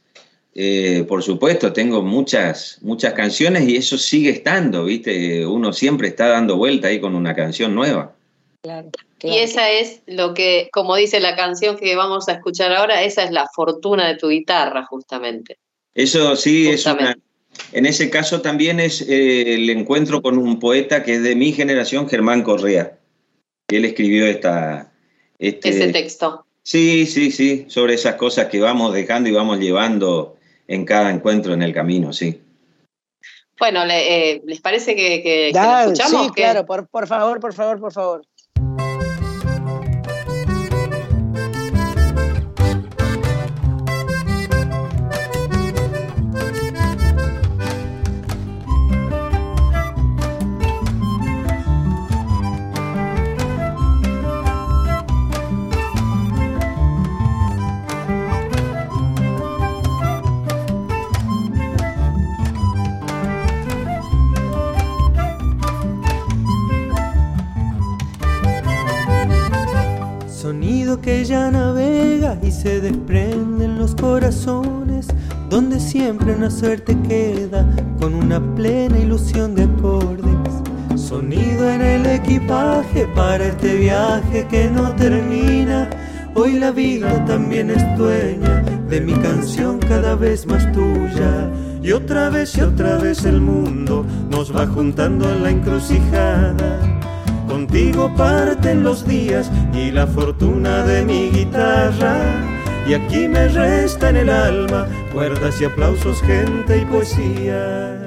eh, por supuesto, tengo muchas, muchas canciones y eso sigue estando, ¿viste? Uno siempre está dando vuelta ahí con una canción nueva. Claro. Y esa es lo que, como dice la canción que vamos a escuchar ahora, esa es la fortuna de tu guitarra, justamente. Eso sí, es una, en ese caso también es eh, el encuentro con un poeta que es de mi generación, Germán Correa. Él escribió esta, este, ese texto. Sí, sí, sí, sobre esas cosas que vamos dejando y vamos llevando en cada encuentro en el camino, sí. Bueno, eh, ¿les parece que, que, escuchamos? Sí, claro, por, por favor, por favor, por favor. Que ya navega y se desprenden los corazones, donde siempre una suerte queda con una plena ilusión de acordes. Sonido en el equipaje para este viaje que no termina. Hoy la vida también es dueña de mi canción cada vez más tuya. Y otra vez y otra vez el mundo nos va juntando en la encrucijada Contigo parten los días y la fortuna de mi guitarra. Y aquí me resta en el alma cuerdas y aplausos, gente y poesía.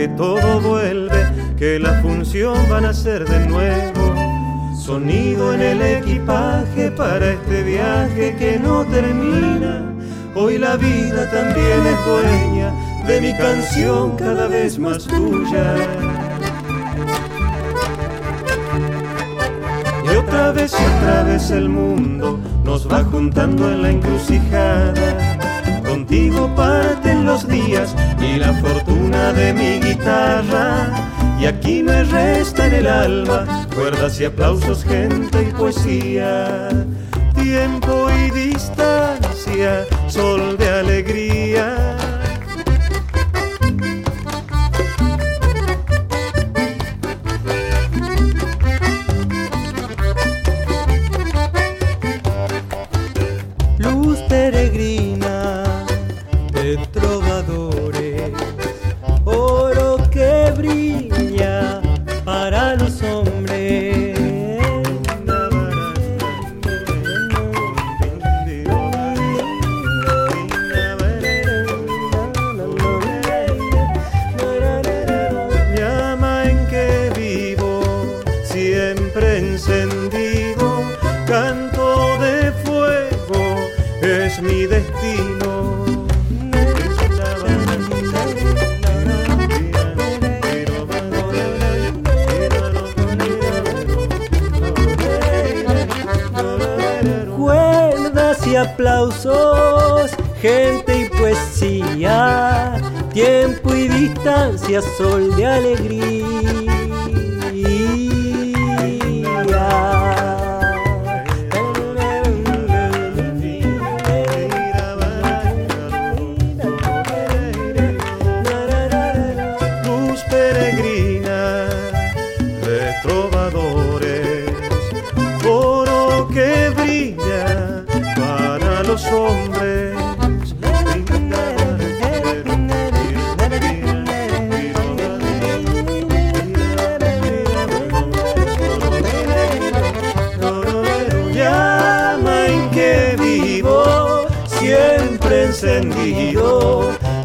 Que todo vuelve, que la función van a ser de nuevo. Sonido en el equipaje para este viaje que no termina. Hoy la vida también es dueña de mi canción cada vez más tuya. Y otra vez y otra vez el mundo nos va juntando en la encrucijada Parten los días y la fortuna de mi guitarra. Y aquí me resta en el alma cuerdas y aplausos, gente y poesía. Tiempo y distancia, sol de alegría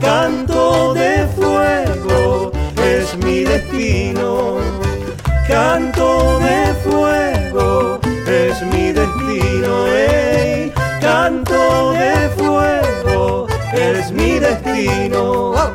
canto de fuego, es mi destino, canto de fuego, es mi destino, canto de fuego, es mi destino.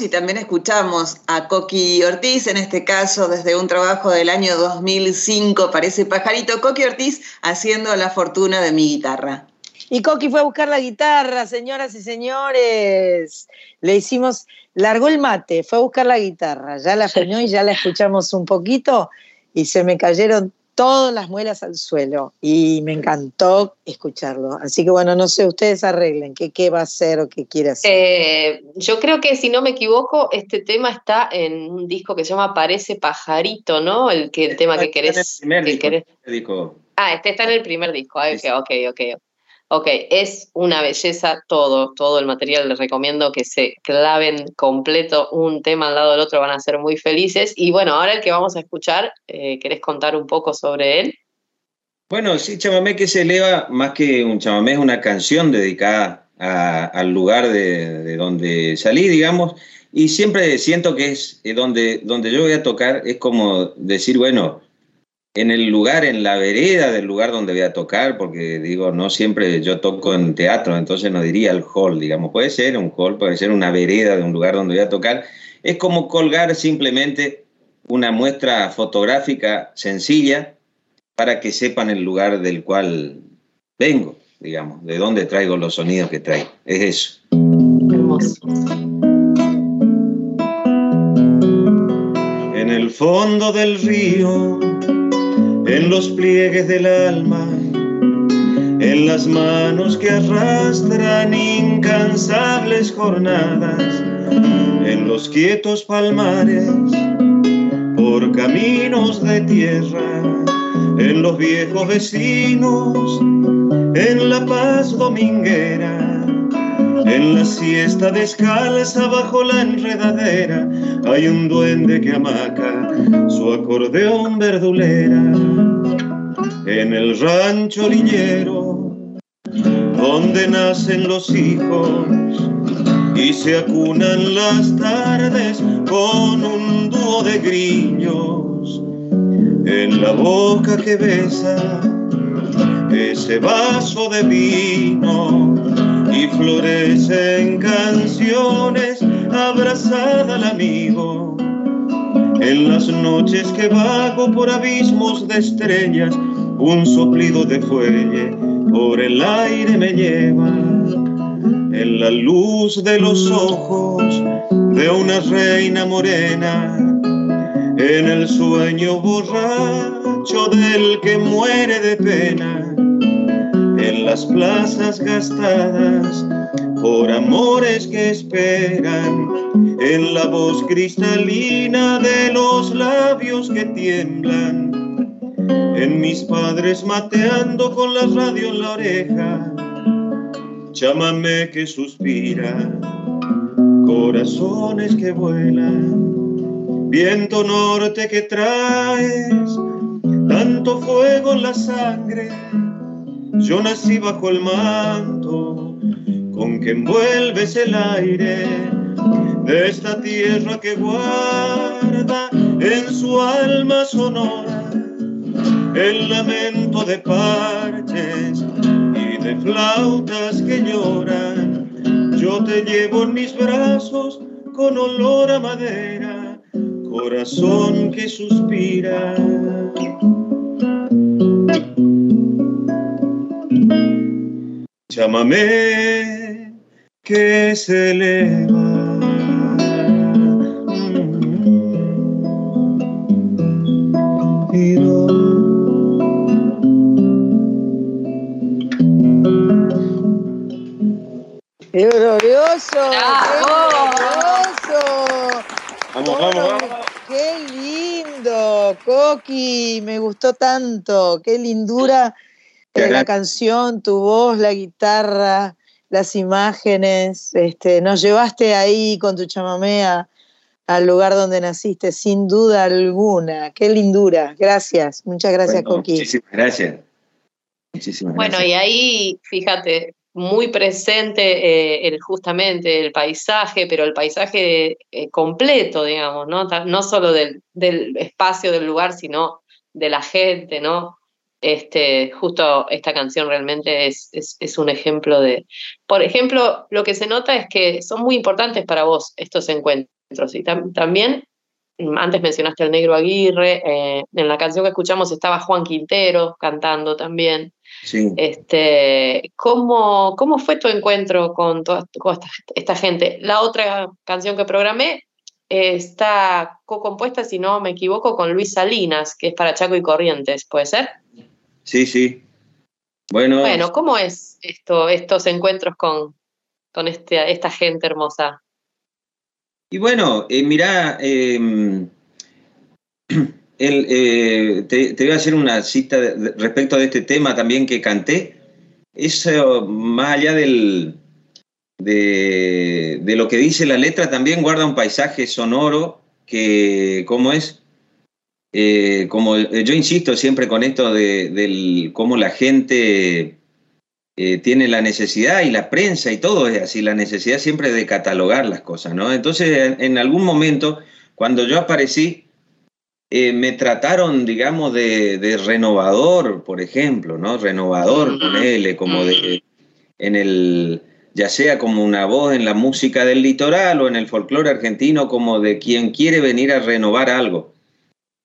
Y también escuchamos a Coqui Ortiz, en este caso desde un trabajo del año 2005, parece pajarito, Coqui Ortiz haciendo la fortuna de mi guitarra. Y Coqui fue a buscar la guitarra, señoras y señores. Le hicimos, largó el mate, fue a buscar la guitarra, ya la afinó y ya la escuchamos un poquito y se me cayeron todas las muelas al suelo y me encantó escucharlo. Así que bueno, no sé, ustedes arreglen qué, qué va a hacer o qué quiere hacer. Eh, yo creo que si no me equivoco, este tema está en un disco que se llama Parece Pajarito, ¿no? El, que, el tema que querés. Ah, este está en el primer disco. Ah, ok, ok, ok. Ok, es una belleza todo, todo el material. Les recomiendo que se claven completo un tema al lado del otro, van a ser muy felices. Y bueno, ahora el que vamos a escuchar, eh, ¿querés contar un poco sobre él? Bueno, sí, chamamé que se eleva, más que un chamamé, es una canción dedicada al lugar de, donde salí, digamos, y siempre siento que es eh, donde, donde yo voy a tocar, es como decir, bueno, en el lugar, en la vereda del lugar donde voy a tocar, porque digo, no siempre yo toco en teatro, entonces no diría el hall, digamos, puede ser un hall, puede ser una vereda de un lugar donde voy a tocar. Es como colgar simplemente una muestra fotográfica sencilla para que sepan el lugar del cual vengo, digamos, de dónde traigo los sonidos que traigo. Es eso. Hermoso. En el fondo del río en los pliegues del alma, en las manos que arrastran incansables jornadas, en los quietos palmares, por caminos de tierra, en los viejos vecinos, en la paz dominguera en la siesta descalza bajo la enredadera hay un duende que amaca su acordeón verdulera. En el rancho lillero, donde nacen los hijos y se acunan las tardes con un dúo de grillos. En la boca que besa ese vaso de vino y florecen canciones abrazada al amigo. En las noches que vago por abismos de estrellas, un soplido de fuelle por el aire me lleva. En la luz de los ojos de una reina morena, en el sueño borracho del que muere de pena en las plazas gastadas por amores que esperan, en la voz cristalina de los labios que tiemblan, en mis padres mateando con la radio en la oreja, chámame que suspira, corazones que vuelan, viento norte que traes, tanto fuego en la sangre Yo nací bajo el manto con que envuelves el aire de esta tierra que guarda en su alma sonora el lamento de parches y de flautas que lloran. Yo te llevo en mis brazos con olor a madera, corazón que suspira. Llámame que se eleva. ¡Qué glorioso! Vamos, vamos, vamos. ¡Qué lindo! Coqui, me gustó tanto. ¡Qué lindura! La canción, tu voz, la guitarra, las imágenes. Este, nos llevaste ahí con tu chamamea al lugar donde naciste, sin duda alguna. ¡Qué lindura! Gracias. Muchas gracias, Coqui. Muchísimas gracias. Muchísimas bueno, y ahí, fíjate, muy presente eh, el, justamente el paisaje, pero el paisaje eh, completo, digamos, ¿no? No solo del, del, espacio del lugar, sino de la gente, ¿no? Este, justo esta canción realmente es, es, un ejemplo de... Por ejemplo, lo que se nota es que son muy importantes para vos estos encuentros y también antes mencionaste al negro Aguirre, eh, en la canción que escuchamos estaba Juan Quintero cantando también. Este, ¿cómo, ¿Cómo fue tu encuentro con toda, esta, gente? La otra canción que programé eh, está co-compuesta, si no me equivoco, con Luis Salinas, que es para Chaco y Corrientes, ¿puede ser? Sí, sí. Bueno, bueno ¿cómo es esto, estos encuentros con, con este, esta gente hermosa? Y bueno, eh, mirá, em, *clears throat* eh, te, voy a hacer una cita respecto de este tema también que canté. Eso, más allá del, de, lo que dice la letra, también guarda un paisaje sonoro que, ¿cómo es? Eh, como yo insisto siempre con esto de, cómo la gente eh, tiene la necesidad y la prensa y todo es así, la necesidad siempre de catalogar las cosas, ¿no? Entonces, en, algún momento, cuando yo aparecí, eh, me trataron, digamos, de, renovador, por ejemplo, ¿no? Renovador, ponele, como de, en el, ya sea como una voz en la música del litoral o en el folclore argentino, como de quien quiere venir a renovar algo.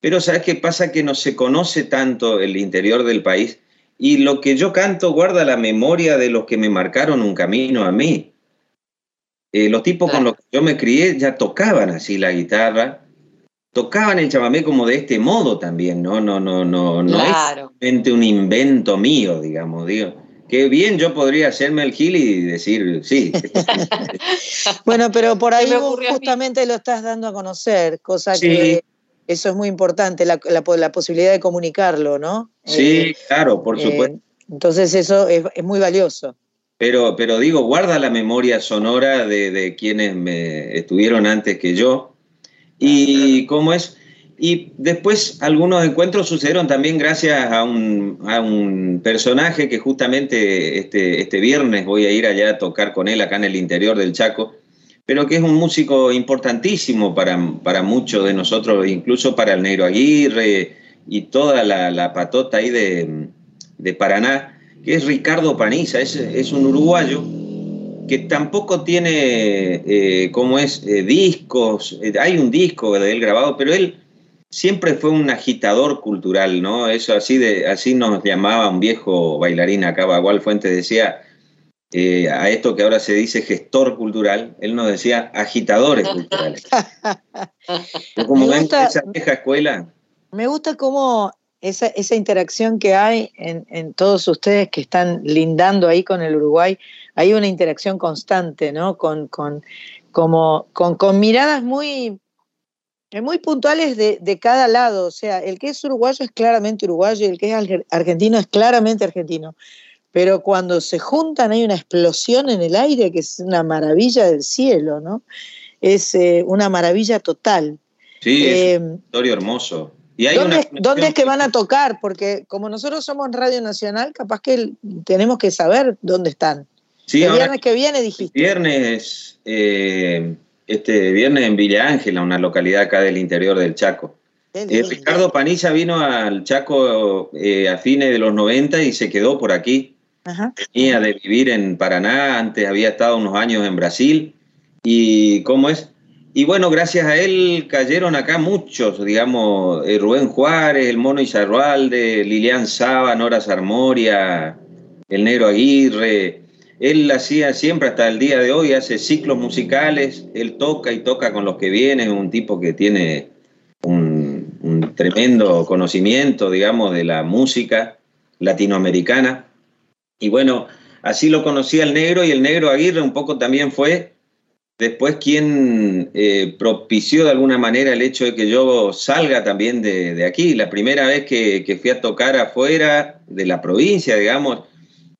Pero ¿sabes qué pasa? Que no se conoce tanto el interior del país y lo que yo canto guarda la memoria de los que me marcaron un camino a mí. Eh, los tipos con los que yo me crié ya tocaban así la guitarra, tocaban el chamamé como de este modo también, ¿no? No, no, no, no es un invento mío, digamos, digo. Que bien yo podría hacerme el gil y decir, sí. *laughs* bueno, pero por ahí justamente lo estás dando a conocer, cosa que eso es muy importante, la, posibilidad de comunicarlo, ¿no? Sí, eh, claro, por eh, supuesto. entonces eso es, muy valioso. Pero, pero digo, guarda la memoria sonora de, quienes me estuvieron antes que yo. Y cómo es. Y después algunos encuentros sucedieron también gracias a un, a un, personaje que justamente este, este viernes voy a ir allá a tocar con él acá en el interior del Chaco pero que es un músico importantísimo para, para muchos de nosotros, incluso para el Negro Aguirre y toda la, patota ahí de, Paraná, que es Ricardo Paniza, es, un uruguayo que tampoco tiene, eh, es, eh, discos, eh, hay un disco de él grabado, pero él siempre fue un agitador cultural, ¿no? Eso así, de, así nos llamaba un viejo bailarín acá, Bagual Fuentes decía, eh, a esto que ahora se dice gestor cultural, él nos decía agitadores culturales. *laughs* como ven esa vieja escuela. Me gusta cómo esa, esa interacción que hay en, todos ustedes que están lindando ahí con el Uruguay, hay una interacción constante, ¿no? Con, con, como, con, con miradas muy, muy puntuales de, de, cada lado. O sea, el que es uruguayo es claramente uruguayo y el que es argentino es claramente argentino pero cuando se juntan hay una explosión en el aire que es una maravilla del cielo, ¿no? Es eh, una maravilla total. Sí, es un territorio hermoso. ¿Dónde, es que van a tocar? Porque como nosotros somos Radio Nacional, capaz que tenemos que saber dónde están. Sí, el viernes que viene dijiste. Viernes, eh, este viernes en Villa Ángela, una localidad acá del interior del Chaco. Eh, Ricardo Panilla vino al Chaco eh, a fines de los 90 y se quedó por aquí. Venía de vivir en Paraná, antes había estado unos años en Brasil. ¿Y cómo es? Y bueno, gracias a él cayeron acá muchos, digamos, eh, Rubén Juárez, el Mono Izarrualde, Lilian Saba, Nora Sarmoria, el Negro Aguirre. Él hacía siempre hasta el día de hoy, hace ciclos musicales, él toca y toca con los que vienen, un tipo que tiene un, un tremendo conocimiento, digamos, de la música latinoamericana. Y bueno, así lo conocía el negro y el negro Aguirre un poco también fue después quien eh, propició de alguna manera el hecho de que yo salga también de, aquí. La primera vez que, fui a tocar afuera de la provincia, digamos,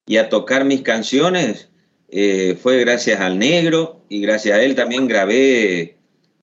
y a tocar mis canciones, eh, fue gracias al negro y gracias a él también grabé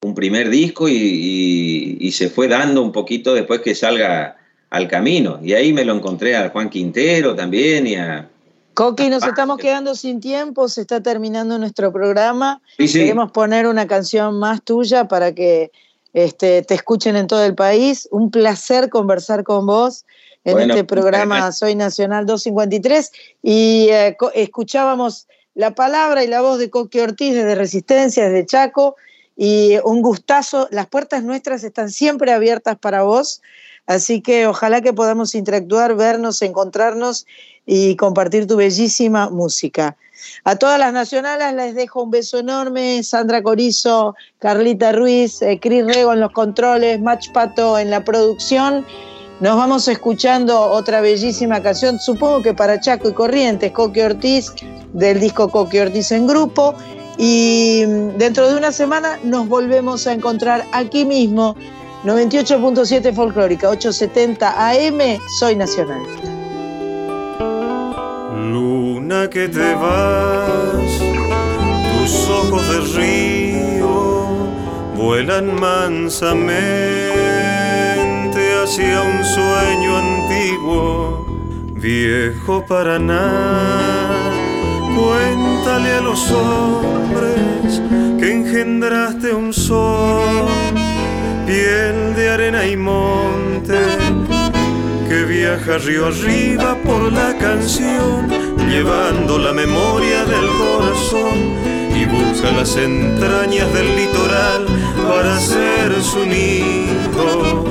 un primer disco y, y, se fue dando un poquito después que salga al camino. Y ahí me lo encontré a Juan Quintero también y a, Coqui, nos estamos quedando sin tiempo, se está terminando nuestro programa. Queremos poner una canción más tuya para que este, te escuchen en todo el país. Un placer conversar con vos en este programa Soy Nacional 253 y eh, escuchábamos la palabra y la voz de Coqui Ortiz desde Resistencia, desde Chaco y un gustazo. Las puertas nuestras están siempre abiertas para vos, así que ojalá que podamos interactuar, vernos, encontrarnos y compartir tu bellísima música. A todas las nacionales les dejo un beso enorme, Sandra Corizo, Carlita Ruiz, eh, Cris Rego en los controles, Match Pato en la producción. Nos vamos escuchando otra bellísima canción, supongo que para Chaco y Corrientes, Coqui Ortiz, del disco Coqui Ortiz en grupo. Y mm, dentro de una semana nos volvemos a encontrar aquí mismo, 98.7 Folclórica, 870 AM, Soy Nacional. Luna que te vas, tus ojos de río vuelan mansamente hacia un sueño antiguo, viejo Paraná. Cuéntale a los hombres que engendraste un sol, piel de arena y monte que viaja río arriba por la canción, llevando la memoria del corazón y busca las entrañas del litoral para ser su nido.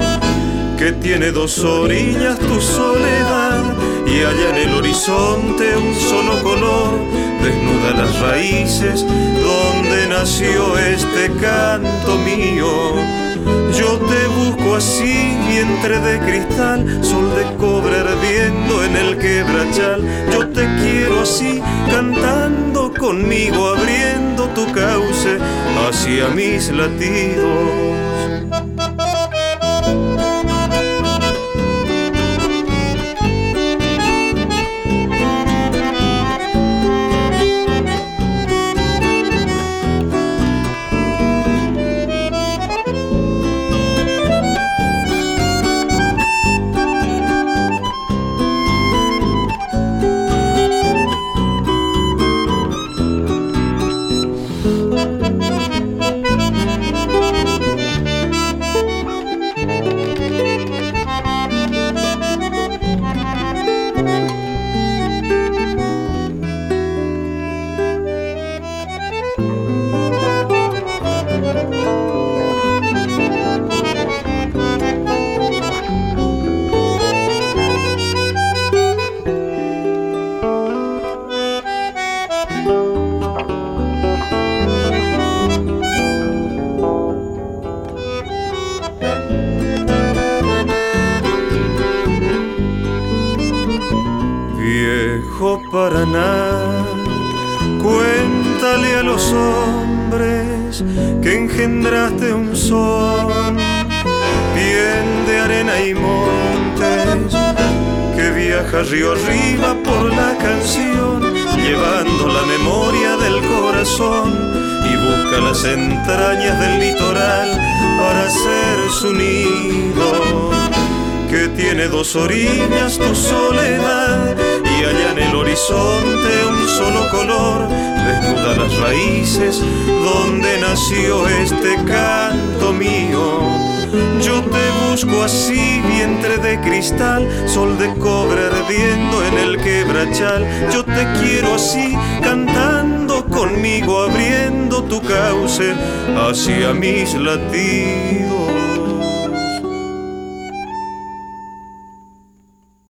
Que tiene dos orillas tu soledad y allá en el horizonte un solo color desnuda las raíces donde nació este canto mío yo te busco así, vientre de cristal, sol de cobre ardiendo en el quebrachal. Yo te quiero así, cantando conmigo, abriendo tu cauce hacia mis latidos. Río arriba por la canción, llevando la memoria del corazón y busca las entrañas del litoral para ser su nido tiene dos orillas, tu soledad, allá en el horizonte un solo color, desnuda las raíces donde nació este canto mío. Yo te busco así, vientre de cristal, sol de cobre ardiendo en el quebrachal. Yo te quiero así, cantando conmigo, abriendo tu cauce hacia mis latidos.